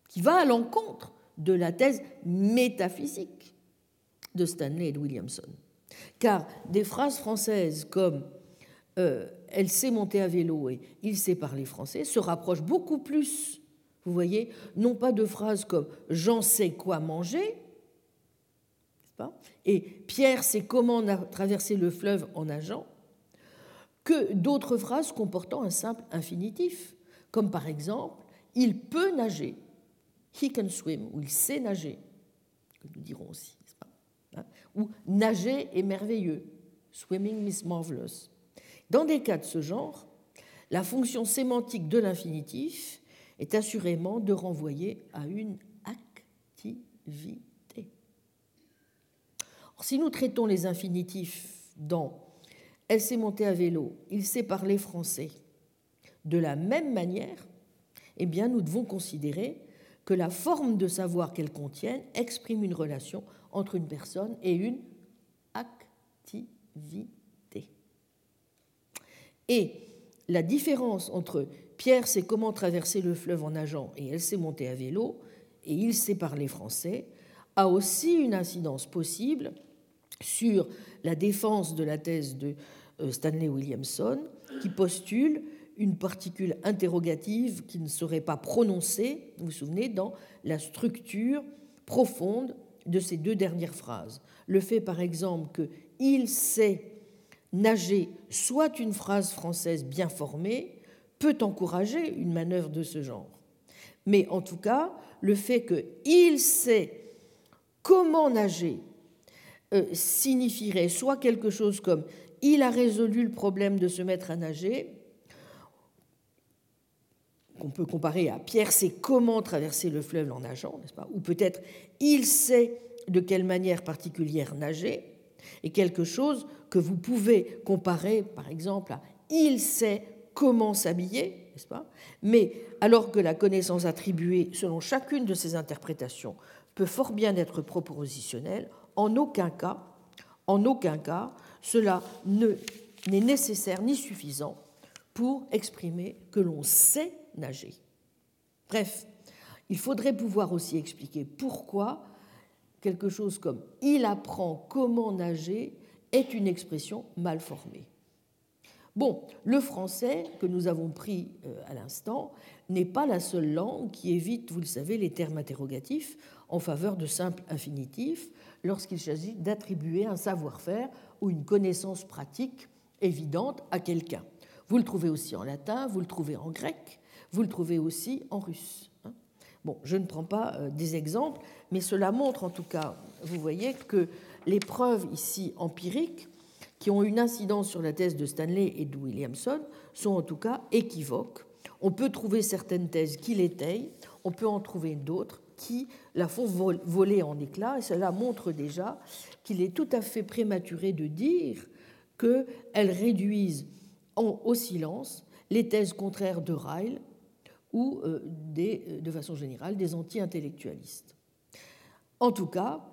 qui va à l'encontre de la thèse métaphysique de Stanley et de Williamson. Car des phrases françaises comme euh, Elle sait monter à vélo et Il sait parler français se rapprochent beaucoup plus, vous voyez, non pas de phrases comme J'en sais quoi manger, et Pierre sait comment traverser le fleuve en nageant, que d'autres phrases comportant un simple infinitif, comme par exemple Il peut nager, he can swim, ou il sait nager, que nous dirons aussi, hein, ou nager est merveilleux, swimming is marvelous. Dans des cas de ce genre, la fonction sémantique de l'infinitif est assurément de renvoyer à une activité. Si nous traitons les infinitifs dans Elle s'est montée à vélo, il sait parler français, de la même manière, eh bien, nous devons considérer que la forme de savoir qu'elle contiennent exprime une relation entre une personne et une activité. Et la différence entre Pierre sait comment traverser le fleuve en nageant et elle sait monter à vélo et il sait parler français a aussi une incidence possible sur la défense de la thèse de euh, Stanley Williamson qui postule une particule interrogative qui ne serait pas prononcée, vous vous souvenez, dans la structure profonde de ces deux dernières phrases. Le fait, par exemple, que il sait nager soit une phrase française bien formée peut encourager une manœuvre de ce genre. Mais en tout cas, le fait que il sait comment nager euh, signifierait soit quelque chose comme il a résolu le problème de se mettre à nager, qu'on peut comparer à Pierre sait comment traverser le fleuve en nageant, n'est-ce pas? Ou peut-être il sait de quelle manière particulière nager, et quelque chose que vous pouvez comparer, par exemple, à il sait comment s'habiller, n'est-ce pas? Mais alors que la connaissance attribuée selon chacune de ces interprétations peut fort bien être propositionnelle, en aucun cas, en aucun cas, cela n'est nécessaire ni suffisant pour exprimer que l'on sait nager. Bref, il faudrait pouvoir aussi expliquer pourquoi quelque chose comme il apprend comment nager est une expression mal formée. Bon, le français que nous avons pris euh, à l'instant n'est pas la seule langue qui évite, vous le savez, les termes interrogatifs en faveur de simples infinitifs lorsqu'il s'agit d'attribuer un savoir-faire ou une connaissance pratique évidente à quelqu'un. Vous le trouvez aussi en latin, vous le trouvez en grec, vous le trouvez aussi en russe. Hein. Bon, je ne prends pas euh, des exemples, mais cela montre en tout cas, vous voyez, que les preuves ici empiriques qui ont une incidence sur la thèse de Stanley et de Williamson sont en tout cas équivoques. On peut trouver certaines thèses qui l'étayent, on peut en trouver d'autres qui la font voler en éclats, et cela montre déjà qu'il est tout à fait prématuré de dire qu'elles réduisent au silence les thèses contraires de Ryle ou euh, des, de façon générale des anti-intellectualistes. En tout cas,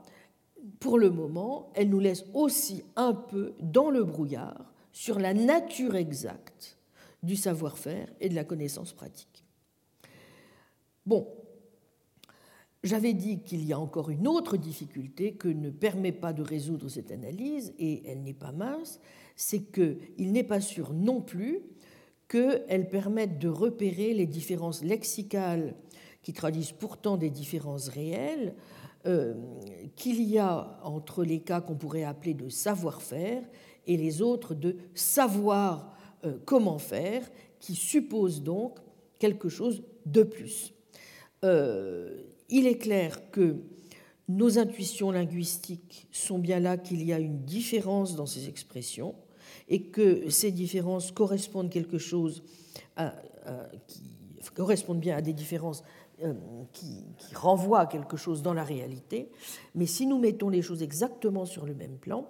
pour le moment, elle nous laisse aussi un peu dans le brouillard sur la nature exacte du savoir-faire et de la connaissance pratique. Bon, j'avais dit qu'il y a encore une autre difficulté que ne permet pas de résoudre cette analyse, et elle n'est pas mince, c'est qu'il n'est pas sûr non plus qu'elles permettent de repérer les différences lexicales qui traduisent pourtant des différences réelles euh, qu'il y a entre les cas qu'on pourrait appeler de savoir-faire et les autres de savoir euh, comment faire, qui supposent donc quelque chose de plus. Euh, il est clair que nos intuitions linguistiques sont bien là qu'il y a une différence dans ces expressions et que ces différences correspondent quelque chose qui correspondent bien à des différences euh, qui, renvoient à quelque chose dans la réalité. Mais si nous mettons les choses exactement sur le même plan,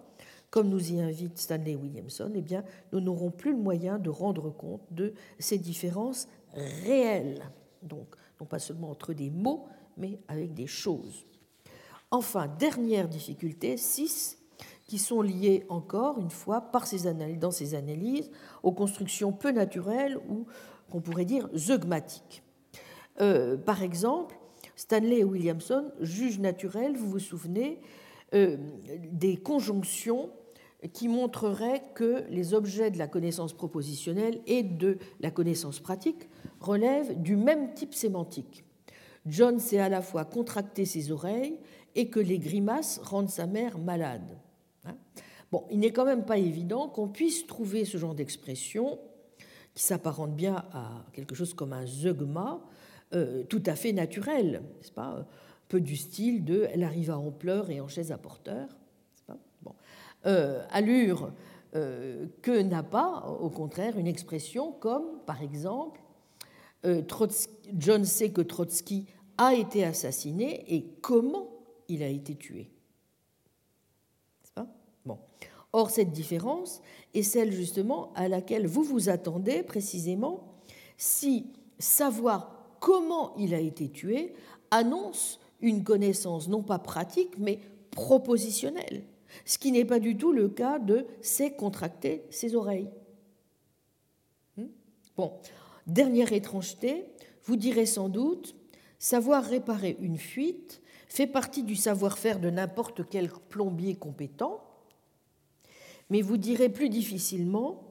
comme nous y invite Stanley Williamson, eh bien, nous n'aurons plus le moyen de rendre compte de ces différences réelles. Donc, non pas seulement entre des mots, mais avec des choses. Enfin, dernière difficulté, 6, qui sont liées encore une fois dans ces analyses aux constructions peu naturelles ou qu'on pourrait dire zeugmatique. Euh, par exemple, Stanley et Williamson jugent naturel, vous vous souvenez, euh, des conjonctions qui montreraient que les objets de la connaissance propositionnelle et de la connaissance pratique relèvent du même type sémantique. John sait à la fois contracter ses oreilles et que les grimaces rendent sa mère malade. Hein? Bon, il n'est quand même pas évident qu'on puisse trouver ce genre d'expression qui s'apparente bien à quelque chose comme un zeugma, euh, tout à fait naturel, n'est-ce pas? Peu du style de Elle arriva en pleurs et en chaise à porteur. bon. Euh, allure euh, que n'a pas, au contraire, une expression comme, par exemple, John sait que Trotsky a été assassiné et comment il a été tué. Pas bon. Or, cette différence est celle justement à laquelle vous vous attendez précisément si savoir comment il a été tué annonce une connaissance non pas pratique mais propositionnelle, ce qui n'est pas du tout le cas de c'est contracter ses oreilles. Hmm? Bon, dernière étrangeté, vous direz sans doute, savoir réparer une fuite fait partie du savoir-faire de n'importe quel plombier compétent, mais vous direz plus difficilement,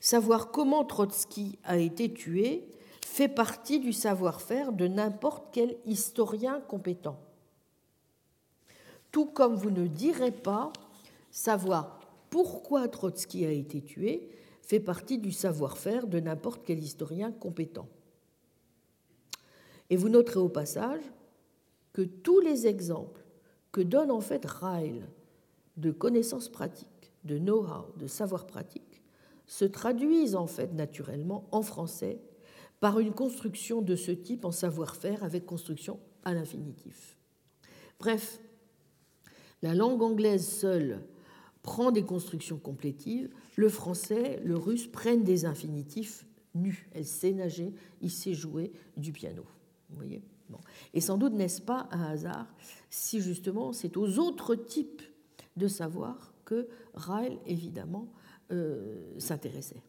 savoir comment Trotsky a été tué fait partie du savoir-faire de n'importe quel historien compétent. Tout comme vous ne direz pas savoir pourquoi Trotsky a été tué fait partie du savoir-faire de n'importe quel historien compétent. Et vous noterez au passage que tous les exemples que donne en fait Ryle de connaissances pratiques, de know-how, de savoir pratique, se traduisent en fait naturellement en français par une construction de ce type en savoir-faire avec construction à l'infinitif. Bref, la langue anglaise seule prend des constructions complétives, le français, le russe prennent des infinitifs nus. Elle sait nager, il sait jouer du piano. Vous voyez? Et sans doute n'est-ce pas un hasard si justement c'est aux autres types de savoir que Ryle, évidemment, euh, s'intéressait.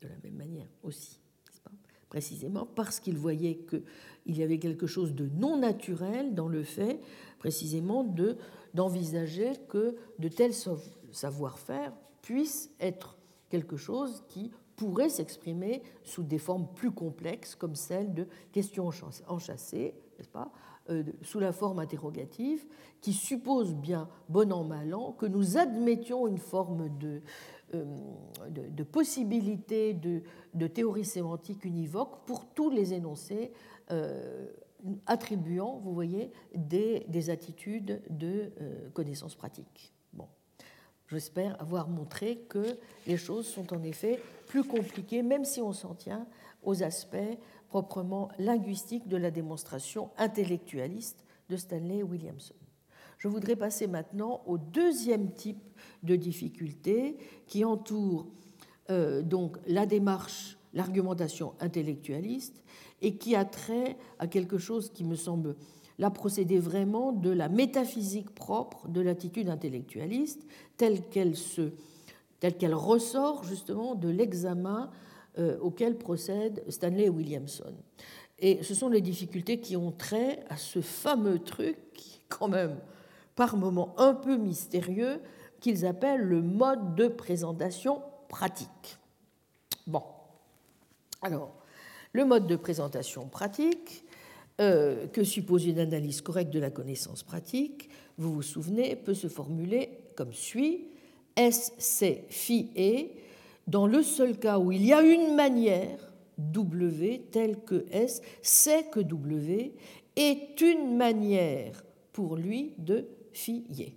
De la même manière aussi précisément parce qu'il voyait qu'il y avait quelque chose de non naturel dans le fait, précisément, de, d'envisager que de tels savoir-faire puissent être quelque chose qui pourrait s'exprimer sous des formes plus complexes, comme celle de questions enchâssées, n'est-ce pas, euh, sous la forme interrogative, qui suppose bien, bon an, mal an, que nous admettions une forme de, euh, de, possibilités de, théorie sémantique univoque pour tous les énoncés euh, attribuant, vous voyez, des, attitudes de connaissance pratique. J'espère avoir montré que les choses sont en effet plus compliquées, même si on s'en tient aux aspects proprement linguistiques de la démonstration intellectualiste de Stanley Williamson. Je voudrais passer maintenant au deuxième type de difficultés qui entoure euh, donc la démarche, l'argumentation intellectualiste et qui a trait à quelque chose qui me semble là procéder vraiment de la métaphysique propre de l'attitude intellectualiste telle qu'elle se telle qu'elle ressort justement de l'examen euh, auquel procède Stanley Williamson. Et ce sont les difficultés qui ont trait à ce fameux truc quand même, par moments un peu mystérieux qu'ils appellent le mode de présentation pratique. Bon, alors, le mode de présentation pratique, euh, que suppose une analyse correcte de la connaissance pratique, vous vous souvenez, peut se formuler comme suit. S, c'est, phi, et, dans le seul cas où il y a une manière, W, telle que S, sait que W, est une manière pour lui de fier.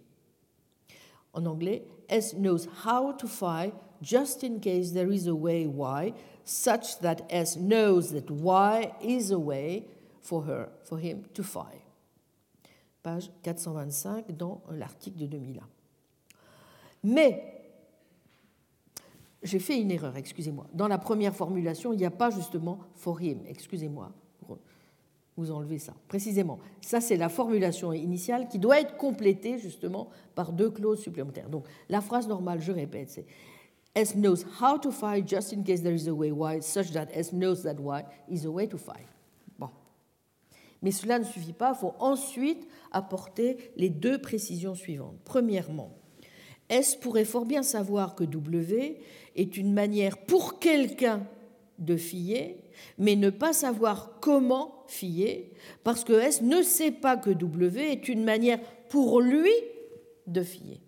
En anglais, S knows how to phi just in case there is a way Y, such that S knows that Y is a way for her, for him to phi. Page 425 dans l'article de 2001. Mais, j'ai fait une erreur, excusez-moi. Dans la première formulation, il n'y a pas justement for him, excusez-moi vous enlevez ça. Précisément, ça c'est la formulation initiale qui doit être complétée justement par deux clauses supplémentaires. Donc la phrase normale, je répète, c'est S knows how to fight just in case there is a way Y, such that S knows that Y is a way to fight. Mais cela ne suffit pas, il faut ensuite apporter les deux précisions suivantes. Premièrement, S pourrait fort bien savoir que W est une manière pour quelqu'un de fier, mais ne pas savoir comment fier, parce que S ne sait pas que W est une manière pour lui de fier.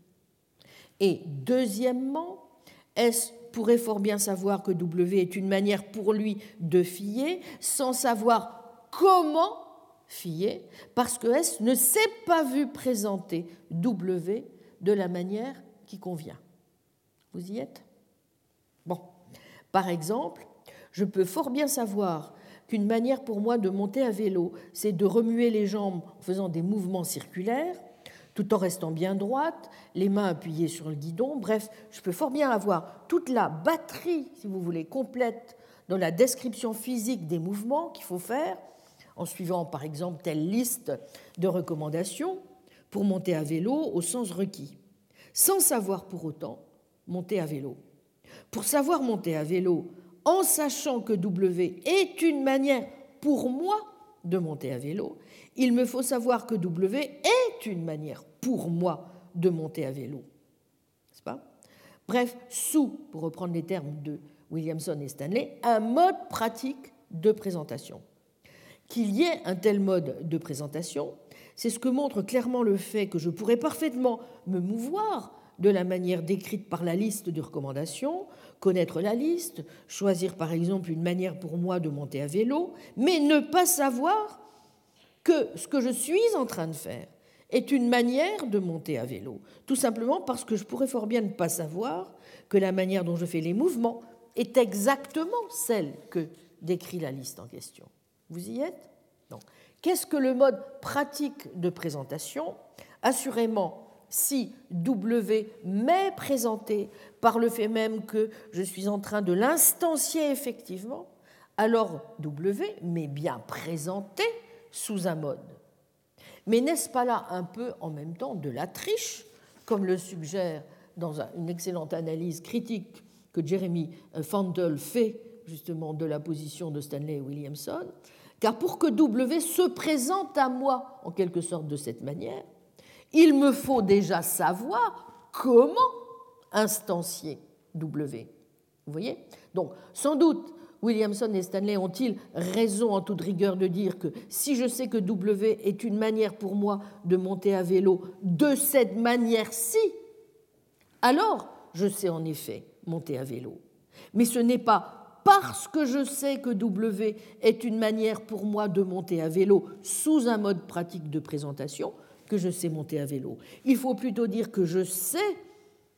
Et deuxièmement, S pourrait fort bien savoir que W est une manière pour lui de fier, sans savoir comment fier, parce que S ne s'est pas vu présenter W de la manière qui convient. Vous y êtes? Bon. Par exemple, je peux fort bien savoir qu'une manière pour moi de monter à vélo, c'est de remuer les jambes en faisant des mouvements circulaires, tout en restant bien droite, les mains appuyées sur le guidon. Bref, je peux fort bien avoir toute la batterie, si vous voulez, complète dans la description physique des mouvements qu'il faut faire, en suivant par exemple telle liste de recommandations pour monter à vélo au sens requis, sans savoir pour autant monter à vélo. Pour savoir monter à vélo en sachant que W est une manière pour moi de monter à vélo, il me faut savoir que W est une manière pour moi de monter à vélo. N'est-ce pas? Bref, sous, pour reprendre les termes de Williamson et Stanley, un mode pratique de présentation. Qu'il y ait un tel mode de présentation, c'est ce que montre clairement le fait que je pourrais parfaitement me mouvoir de la manière décrite par la liste de recommandations, connaître la liste, choisir par exemple une manière pour moi de monter à vélo, mais ne pas savoir que ce que je suis en train de faire est une manière de monter à vélo, tout simplement parce que je pourrais fort bien ne pas savoir que la manière dont je fais les mouvements est exactement celle que décrit la liste en question. Vous y êtes? Qu'est-ce que le mode pratique de présentation Assurément, si W m'est présenté par le fait même que je suis en train de l'instancier effectivement, alors W m'est bien présenté sous un mode. Mais n'est-ce pas là un peu en même temps de la triche, comme le suggère dans une excellente analyse critique que Jeremy Fandel fait justement de la position de Stanley Williamson Car pour que W se présente à moi en quelque sorte de cette manière, il me faut déjà savoir comment instancier W. Vous voyez? Donc, sans doute, Williamson et Stanley ont-ils raison en toute rigueur de dire que si je sais que W est une manière pour moi de monter à vélo de cette manière-ci, alors je sais en effet monter à vélo. Mais ce n'est pas parce que je sais que W est une manière pour moi de monter à vélo sous un mode pratique de présentation que je sais monter à vélo. Il faut plutôt dire que je sais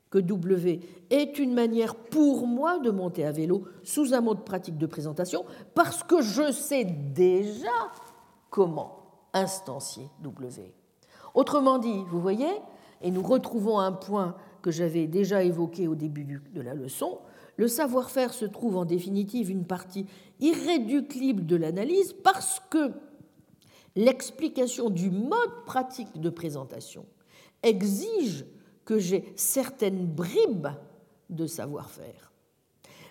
que W est une manière pour moi de monter à vélo sous un mode pratique de présentation parce que je sais déjà comment instancier W. Autrement dit, vous voyez, et nous retrouvons un point que j'avais déjà évoqué au début de la leçon, le savoir-faire se trouve en définitive une partie irréductible de l'analyse parce que l'explication du mode pratique de présentation exige que j'ai certaines bribes de savoir-faire.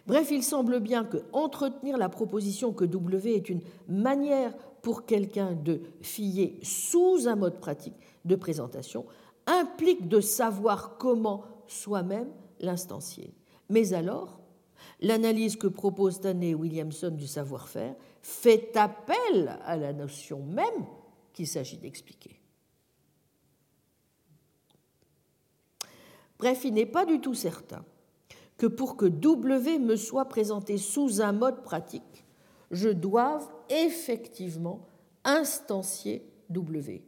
Bref, il semble bien que entretenir la proposition que W est une manière pour quelqu'un de fier sous un mode pratique de présentation implique de savoir comment soi-même l'instancier. Mais alors, l'analyse que propose Stanley Williamson du savoir-faire fait appel à la notion même qu'il s'agit d'expliquer. Bref, il n'est pas du tout certain que pour que W me soit présenté sous un mode pratique, je doive effectivement instancier W.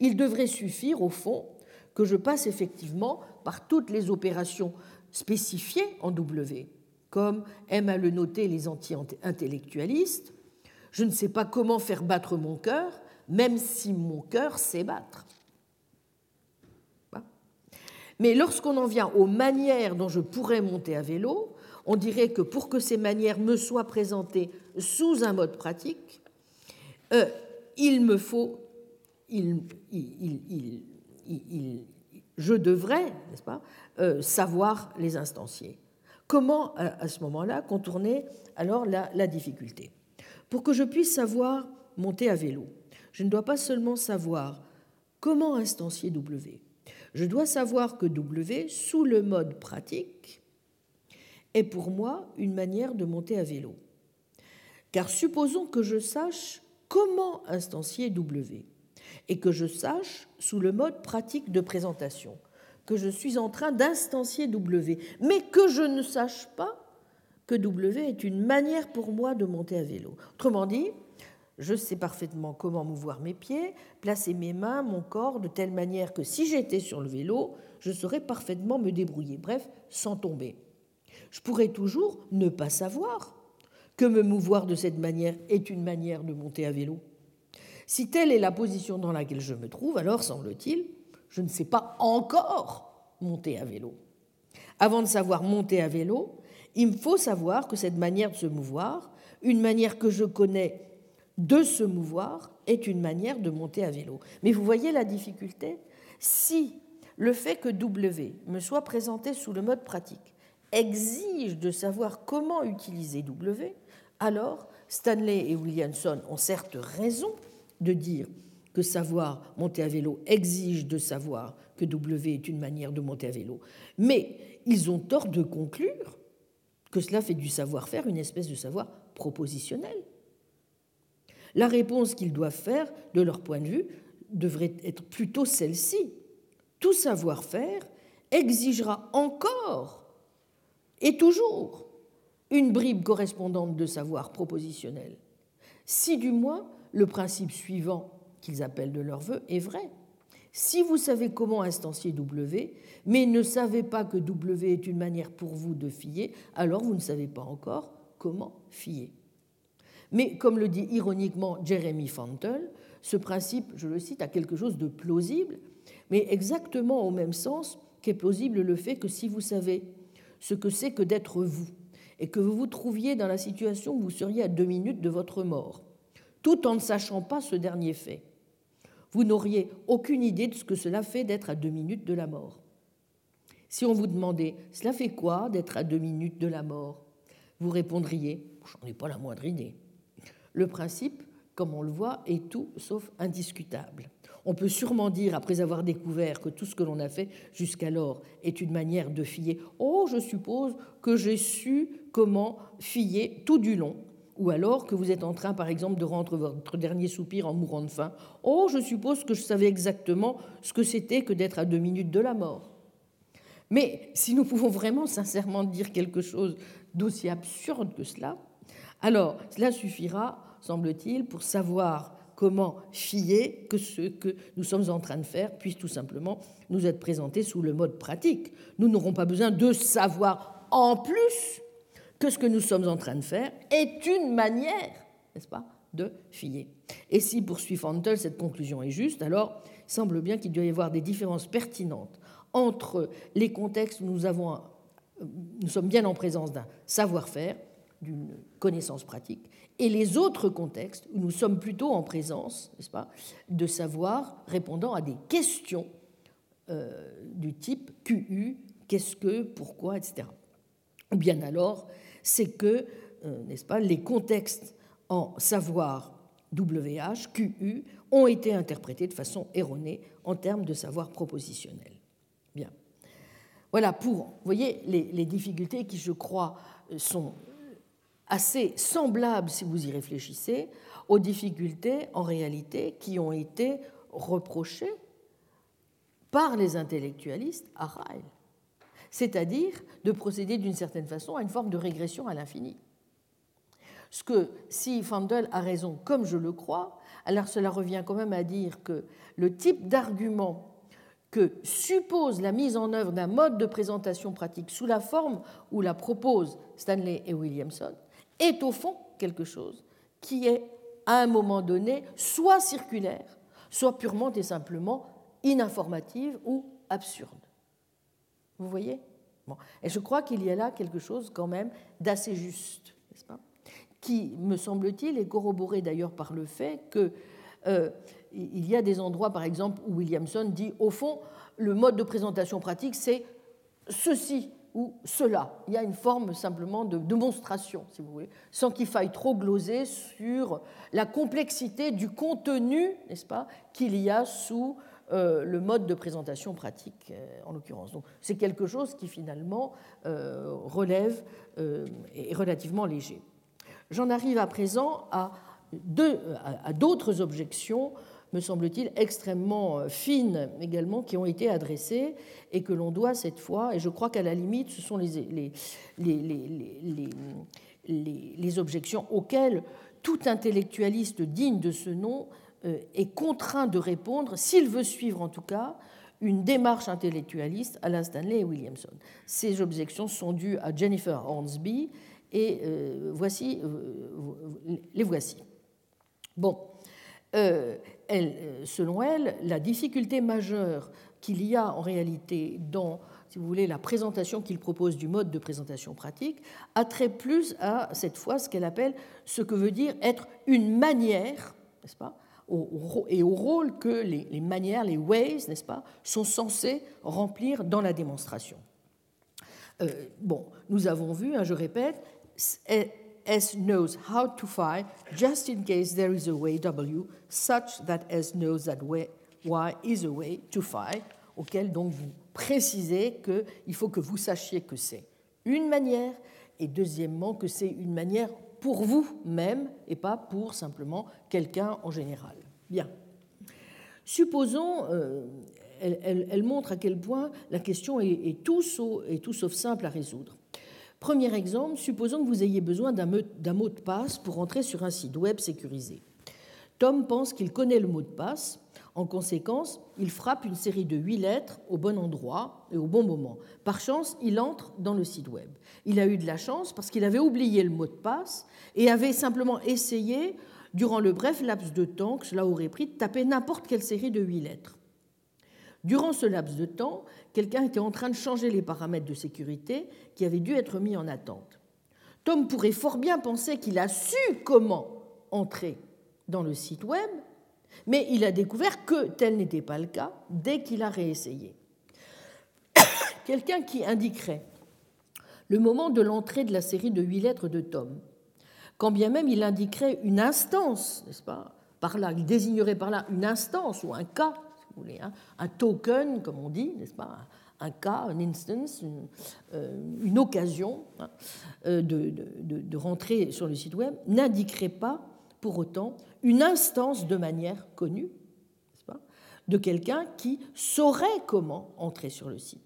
Il devrait suffire, au fond, que je passe effectivement par toutes les opérations spécifiées en W, comme aiment à le noter les anti-intellectualistes. Je ne sais pas comment faire battre mon cœur, même si mon cœur sait battre. Mais lorsqu'on en vient aux manières dont je pourrais monter à vélo, on dirait que pour que ces manières me soient présentées sous un mode pratique, euh, il me faut, il, je devrais, n'est-ce pas, euh, savoir les instancier. comment, à ce moment-là, contourner alors la, la difficulté? Pour que je puisse savoir monter à vélo, je ne dois pas seulement savoir comment instancier W, je dois savoir que W, sous le mode pratique, est pour moi une manière de monter à vélo. Car supposons que je sache comment instancier W et que je sache, sous le mode pratique de présentation, que je suis en train d'instancier W, mais que je ne sache pas que W est une manière pour moi de monter à vélo. Autrement dit, je sais parfaitement comment mouvoir mes pieds, placer mes mains, mon corps, de telle manière que si j'étais sur le vélo, je saurais parfaitement me débrouiller, bref, sans tomber. Je pourrais toujours ne pas savoir que me mouvoir de cette manière est une manière de monter à vélo. Si telle est la position dans laquelle je me trouve, alors, semble-t-il, je ne sais pas encore monter à vélo. Avant de savoir monter à vélo, il me faut savoir que cette manière de se mouvoir, une manière que je connais de se mouvoir, est une manière de monter à vélo. Mais vous voyez la difficulté? Si le fait que W me soit présenté sous le mode pratique exige de savoir comment utiliser W, alors Stanley et Williamson ont certes raison de dire que savoir monter à vélo exige de savoir que W est une manière de monter à vélo, mais ils ont tort de conclure que cela fait du savoir-faire une espèce de savoir propositionnel. La réponse qu'ils doivent faire, de leur point de vue, devrait être plutôt celle-ci. Tout savoir-faire exigera encore et toujours une bribe correspondante de savoir propositionnel, si du moins le principe suivant qu'ils appellent de leur vœu est vrai. Si vous savez comment instancier W, mais ne savez pas que W est une manière pour vous de fier, alors vous ne savez pas encore comment fier. Mais comme le dit ironiquement Jeremy Fantel, ce principe, je le cite, a quelque chose de plausible, mais exactement au même sens qu'est plausible le fait que si vous savez ce que c'est que d'être vous, et que vous vous trouviez dans la situation où vous seriez à deux minutes de votre mort, tout en ne sachant pas ce dernier fait, vous n'auriez aucune idée de ce que cela fait d'être à deux minutes de la mort. Si on vous demandait Cela fait quoi d'être à deux minutes de la mort? Vous répondriez J'en ai pas la moindre idée. Le principe, comme on le voit, est tout sauf indiscutable. On peut sûrement dire, après avoir découvert que tout ce que l'on a fait jusqu'alors est une manière de fier, oh, je suppose que j'ai su comment fier tout du long, ou alors que vous êtes en train, par exemple, de rendre votre dernier soupir en mourant de faim, oh, je suppose que je savais exactement ce que c'était que d'être à deux minutes de la mort. Mais si nous pouvons vraiment sincèrement dire quelque chose d'aussi absurde que cela, alors, cela suffira, semble-t-il, pour savoir comment fier que ce que nous sommes en train de faire puisse tout simplement nous être présenté sous le mode pratique. Nous n'aurons pas besoin de savoir en plus que ce que nous sommes en train de faire est une manière, n'est-ce pas, de fier. Et si, poursuit Fantel, cette conclusion est juste, alors il semble bien qu'il doit y avoir des différences pertinentes entre les contextes où nous, avons, nous sommes bien en présence d'un savoir-faire d'une connaissance pratique, et les autres contextes où nous sommes plutôt en présence, n'est-ce pas, de savoir répondant à des questions euh, du type QU, qu'est-ce que, pourquoi, etc. Ou bien alors, c'est que, euh, n'est-ce pas, les contextes en savoir WH, QU, ont été interprétés de façon erronée en termes de savoir propositionnel. Bien. Voilà pour, voyez, les, les difficultés qui, je crois, sont assez semblable, si vous y réfléchissez, aux difficultés en réalité qui ont été reprochées par les intellectualistes à Ryle, c'est-à-dire de procéder d'une certaine façon à une forme de régression à l'infini. Ce que, si Fandel a raison, comme je le crois, alors cela revient quand même à dire que le type d'argument que suppose la mise en œuvre d'un mode de présentation pratique sous la forme où la proposent Stanley et Williamson est au fond quelque chose qui est à un moment donné soit circulaire, soit purement et simplement ininformative ou absurde. Vous voyez? Bon. Et je crois qu'il y a là quelque chose quand même d'assez juste, n'est-ce pas? Qui, me semble-t-il, est corroboré d'ailleurs par le fait que euh, il y a des endroits, par exemple, où Williamson dit, au fond, le mode de présentation pratique, c'est ceci ou cela. Il y a une forme simplement de démonstration, si vous voulez, sans qu'il faille trop gloser sur la complexité du contenu, n'est-ce pas, qu'il y a sous le mode de présentation pratique, euh, en l'occurrence. Donc, c'est quelque chose qui finalement euh, relève est relativement léger. J'en arrive à présent à d'autres objections me semble-t-il, extrêmement fines également, qui ont été adressées et que l'on doit cette fois, et je crois qu'à la limite, ce sont les, les, objections auxquelles tout intellectualiste digne de ce nom euh, est contraint de répondre, s'il veut suivre en tout cas une démarche intellectualiste à la Stanley et Williamson. Ces objections sont dues à Jennifer Hornsby et euh, voici, euh, les voici. Bon, selon elle, la difficulté majeure qu'il y a en réalité dans, si vous voulez, la présentation qu'il propose du mode de présentation pratique a trait plus à cette fois ce qu'elle appelle ce que veut dire être une manière, n'est-ce pas, et au rôle que les, manières, les ways, n'est-ce pas, sont censés remplir dans la démonstration. Euh, bon, nous avons vu, hein, je répète, S knows how to phi just in case there is a way W such that S knows that way, Y is a way to phi, auquel donc vous précisez qu'il faut que vous sachiez que c'est une manière et deuxièmement que c'est une manière pour vous-même et pas pour simplement quelqu'un en général. Bien. Supposons, euh, elle, montre à quel point la question est, tout sauf, est tout sauf simple à résoudre. Premier exemple, supposons que vous ayez besoin d'un mot de passe pour entrer sur un site web sécurisé. Tom pense qu'il connaît le mot de passe. En conséquence, il frappe une série de huit lettres au bon endroit et au bon moment. Par chance, il entre dans le site web. Il a eu de la chance parce qu'il avait oublié le mot de passe et avait simplement essayé, durant le bref laps de temps que cela aurait pris, de taper n'importe quelle série de huit lettres. Durant ce laps de temps, quelqu'un était en train de changer les paramètres de sécurité qui avaient dû être mis en attente. Tom pourrait fort bien penser qu'il a su comment entrer dans le site web, mais il a découvert que tel n'était pas le cas dès qu'il a réessayé. Quelqu'un qui indiquerait le moment de l'entrée de la série de huit lettres de Tom, quand bien même il indiquerait une instance, n'est-ce pas Par là, il désignerait par là une instance ou un cas Hein. un token, comme on dit, n'est-ce pas un cas, un instance, une, euh, occasion hein, euh, de, rentrer sur le site web, n'indiquerait pas pour autant une instance de manière connue pas, de quelqu'un qui saurait comment entrer sur le site.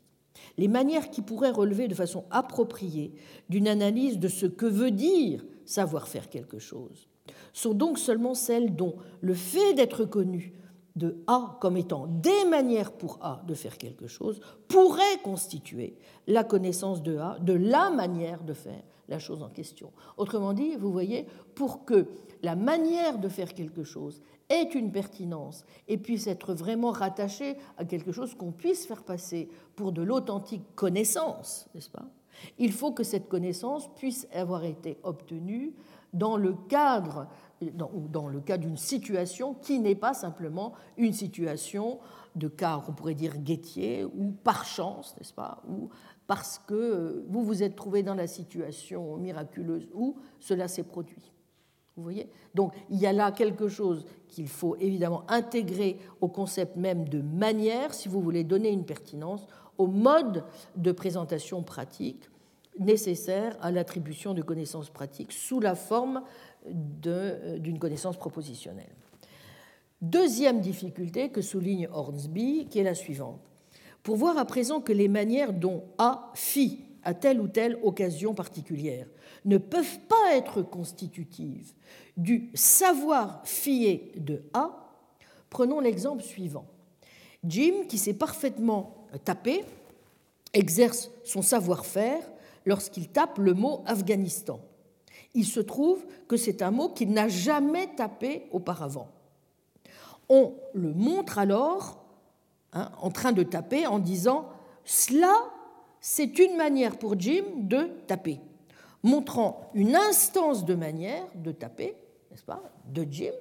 Les manières qui pourraient relever de façon appropriée d'une analyse de ce que veut dire savoir faire quelque chose sont donc seulement celles dont le fait d'être connu de A comme étant des manières pour A de faire quelque chose pourrait constituer la connaissance de A de la manière de faire la chose en question. Autrement dit, vous voyez, pour que la manière de faire quelque chose ait une pertinence et puisse être vraiment rattachée à quelque chose qu'on puisse faire passer pour de l'authentique connaissance, n'est-ce pas? Il faut que cette connaissance puisse avoir été obtenue dans le cadre dans, dans le cas d'une situation qui n'est pas simplement une situation de cas, on pourrait dire guettier, ou par chance, n'est-ce pas, ou parce que vous vous êtes trouvé dans la situation miraculeuse où cela s'est produit. Vous voyez? Donc il y a là quelque chose qu'il faut évidemment intégrer au concept même de manière, si vous voulez donner une pertinence au mode de présentation pratique nécessaire à l'attribution de connaissances pratiques sous la forme euh, d'une connaissance propositionnelle. Deuxième difficulté que souligne Hornsby, qui est la suivante. Pour voir à présent que les manières dont A fit à telle ou telle occasion particulière ne peuvent pas être constitutives du savoir fié de A, prenons l'exemple suivant. Jim, qui sait parfaitement taper, exerce son savoir-faire lorsqu'il tape le mot Afghanistan il se trouve que c'est un mot qu'il n'a jamais tapé auparavant. On le montre alors hein, en train de taper en disant Cela, c'est une manière pour Jim de taper, montrant une instance de manière de taper, n'est-ce pas, de Jim,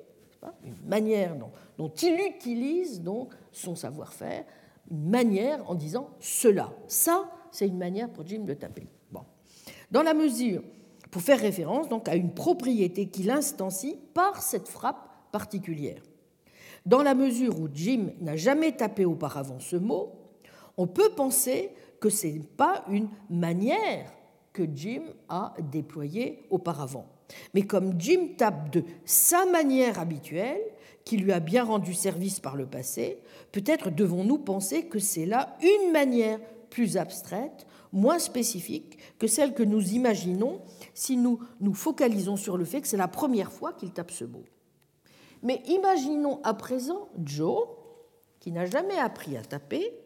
une manière dont, il utilise donc son savoir-faire, une manière en disant cela. Ça, c'est une manière pour Jim de taper. Dans la mesure, pour faire référence donc à une propriété qu'il instancie par cette frappe particulière. Dans la mesure où Jim n'a jamais tapé auparavant ce mot, on peut penser que ce n'est pas une manière que Jim a déployée auparavant. Mais comme Jim tape de sa manière habituelle, qui lui a bien rendu service par le passé, peut-être devons-nous penser que c'est là une manière plus abstraite, moins spécifique que celle que nous imaginons si nous nous focalisons sur le fait que c'est la première fois qu'il tape ce mot. Mais imaginons à présent Joe, qui n'a jamais appris à taper,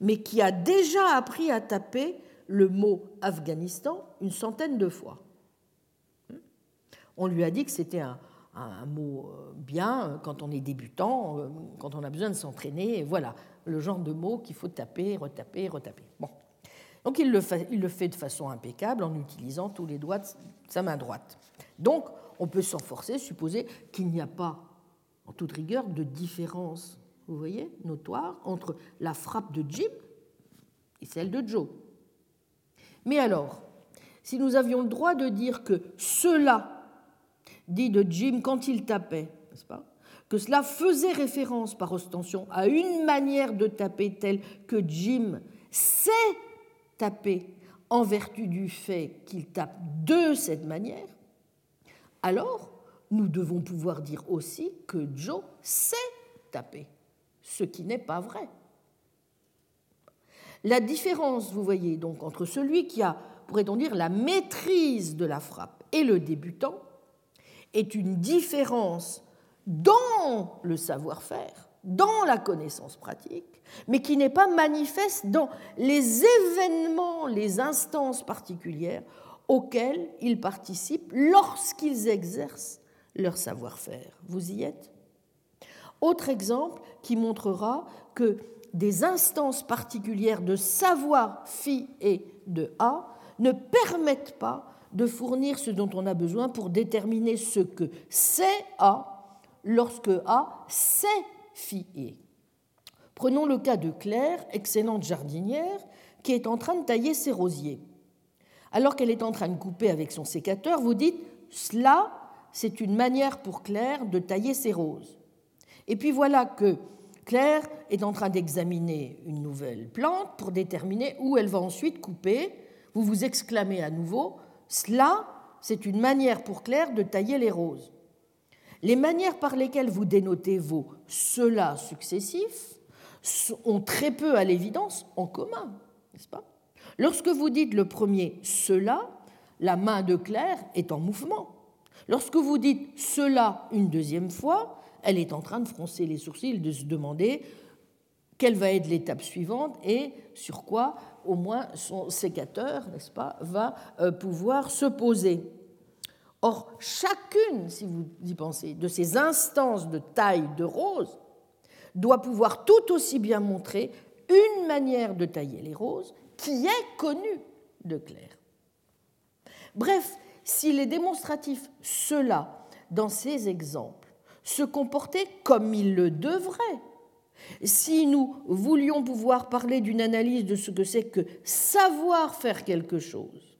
mais qui a déjà appris à taper le mot Afghanistan une centaine de fois. On lui a dit que c'était un, mot euh, bien euh, quand on est débutant, euh, quand on a besoin de s'entraîner. Voilà le genre de mot qu'il faut taper, retaper, retaper. Bon. Donc il le, fait, il le, fait, de façon impeccable en utilisant tous les doigts de sa main droite. Donc on peut s'en forcer, supposer qu'il n'y a pas, en toute rigueur, de différence, vous voyez, notoire, entre la frappe de Jim et celle de Joe. Mais alors, si nous avions le droit de dire que cela dit de Jim quand il tapait, n'est-ce pas que cela faisait référence par ostension à une manière de taper telle que Jim sait taper en vertu du fait qu'il tape de cette manière, alors nous devons pouvoir dire aussi que Joe sait taper, ce qui n'est pas vrai. La différence, vous voyez, donc entre celui qui a, pourrait-on dire, la maîtrise de la frappe et le débutant, est une différence dans le savoir-faire, dans la connaissance pratique, mais qui n'est pas manifeste dans les événements, les instances particulières auxquelles ils participent lorsqu'ils exercent leur savoir-faire. Vous y êtes? Autre exemple qui montrera que des instances particulières de savoir phi et de A ne permettent pas de fournir ce dont on a besoin pour déterminer ce que c'est A lorsque A c'est phi et. Prenons le cas de Claire, excellente jardinière, qui est en train de tailler ses rosiers. Alors qu'elle est en train de couper avec son sécateur, vous dites Cela, c'est une manière pour Claire de tailler ses roses. Et puis voilà que Claire est en train d'examiner une nouvelle plante pour déterminer où elle va ensuite couper. Vous vous exclamez à nouveau cela, c'est une manière pour Claire de tailler les roses. Les manières par lesquelles vous dénotez vos cela successifs ont très peu à l'évidence en commun, n'est-ce pas? Lorsque vous dites le premier cela, la main de Claire est en mouvement. Lorsque vous dites cela une deuxième fois, elle est en train de froncer les sourcils, de se demander quelle va être l'étape suivante et sur quoi au moins son sécateur, n'est-ce pas, va euh, pouvoir se poser. Or, chacune, si vous y pensez, de ces instances de taille de rose doit pouvoir tout aussi bien montrer une manière de tailler les roses qui est connue de Claire. Bref, si les démonstratifs, ceux-là, dans ces exemples, se comportaient comme ils le devraient, si nous voulions pouvoir parler d'une analyse de ce que c'est que savoir faire quelque chose,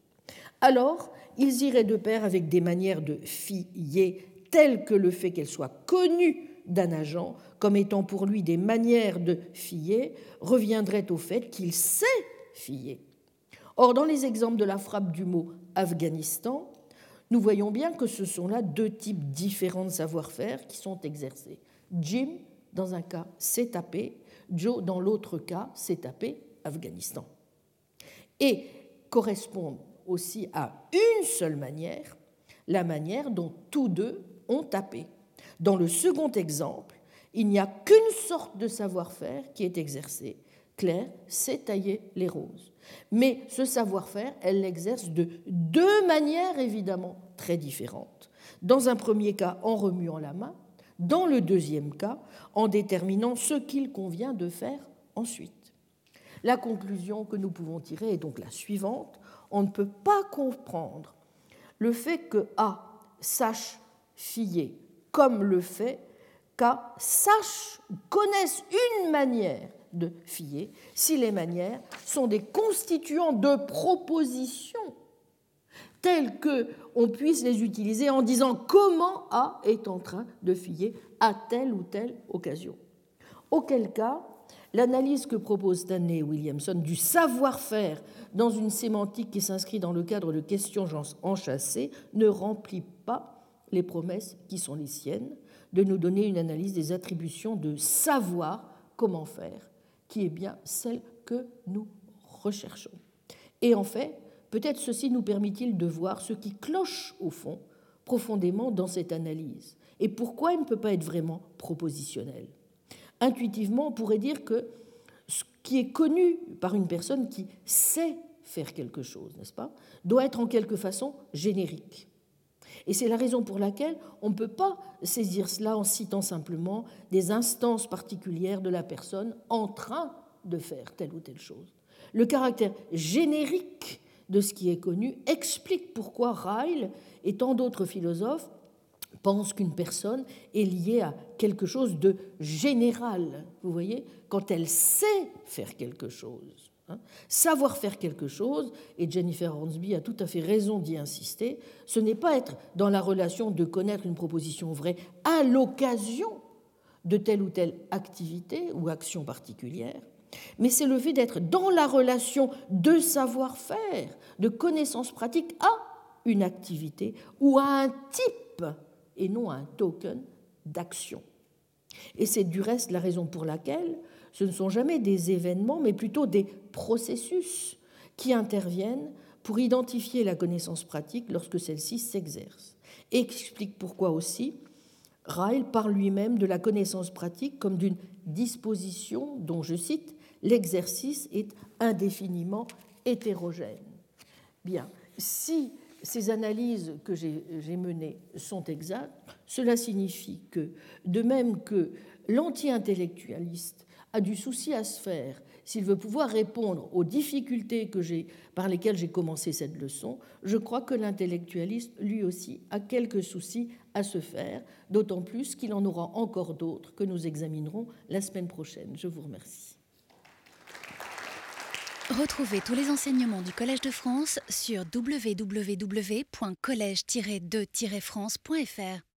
alors ils iraient de pair avec des manières de fier telles que le fait qu'elle soit connue d'un agent comme étant pour lui des manières de fier reviendrait au fait qu'il sait fier. Or, dans les exemples de la frappe du mot Afghanistan, nous voyons bien que ce sont là deux types différents de savoir-faire qui sont exercés. Jim dans un cas, s'est tapé, Joe, dans l'autre cas, s'est tapé Afghanistan. Et correspondent aussi à une seule manière, la manière dont tous deux ont tapé. Dans le second exemple, il n'y a qu'une sorte de savoir-faire qui est exercée. Claire sait tailler les roses. Mais ce savoir-faire, elle l'exerce de deux manières évidemment très différentes. Dans un premier cas, en remuant la main, dans le deuxième cas, en déterminant ce qu'il convient de faire ensuite. La conclusion que nous pouvons tirer est donc la suivante. On ne peut pas comprendre le fait que A sache fier comme le fait qu'A sache, connaisse une manière de fier si les manières sont des constituants de propositions telles que on puisse les utiliser en disant comment A est en train de fier à telle ou telle occasion. Auquel cas, l'analyse que propose Stanley Williamson du savoir-faire dans une sémantique qui s'inscrit dans le cadre de questions enchâssées ne remplit pas les promesses qui sont les siennes de nous donner une analyse des attributions de savoir comment faire, qui est bien celle que nous recherchons. Et en fait, peut-être ceci nous permet-il de voir ce qui cloche au fond profondément dans cette analyse et pourquoi elle ne peut pas être vraiment propositionnelle. Intuitivement, on pourrait dire que ce qui est connu par une personne qui sait faire quelque chose, n'est-ce pas, doit être en quelque façon générique. Et c'est la raison pour laquelle on ne peut pas saisir cela en citant simplement des instances particulières de la personne en train de faire telle ou telle chose. Le caractère générique de ce qui est connu explique pourquoi Ryle et tant d'autres philosophes pensent qu'une personne est liée à quelque chose de général, vous voyez, quand elle sait faire quelque chose. Hein. Savoir faire quelque chose, et Jennifer Hornsby a tout à fait raison d'y insister, ce n'est pas être dans la relation de connaître une proposition vraie à l'occasion de telle ou telle activité ou action particulière, mais c'est le fait d'être dans la relation de savoir-faire, de connaissance pratique à une activité ou à un type et non à un token d'action. Et c'est du reste la raison pour laquelle ce ne sont jamais des événements, mais plutôt des processus qui interviennent pour identifier la connaissance pratique lorsque celle-ci s'exerce. Et explique pourquoi aussi Ryle parle lui-même de la connaissance pratique comme d'une disposition dont, je cite, l'exercice est indéfiniment hétérogène. Bien, si ces analyses que j'ai menées sont exactes, cela signifie que, de même que l'anti-intellectualiste a du souci à se faire s'il veut pouvoir répondre aux difficultés par lesquelles j'ai commencé cette leçon, je crois que l'intellectualiste, lui aussi, a quelques soucis à se faire, d'autant plus qu'il en aura encore d'autres que nous examinerons la semaine prochaine. Je vous remercie. Retrouvez tous les enseignements du Collège de France sur www.collège-2-france.fr.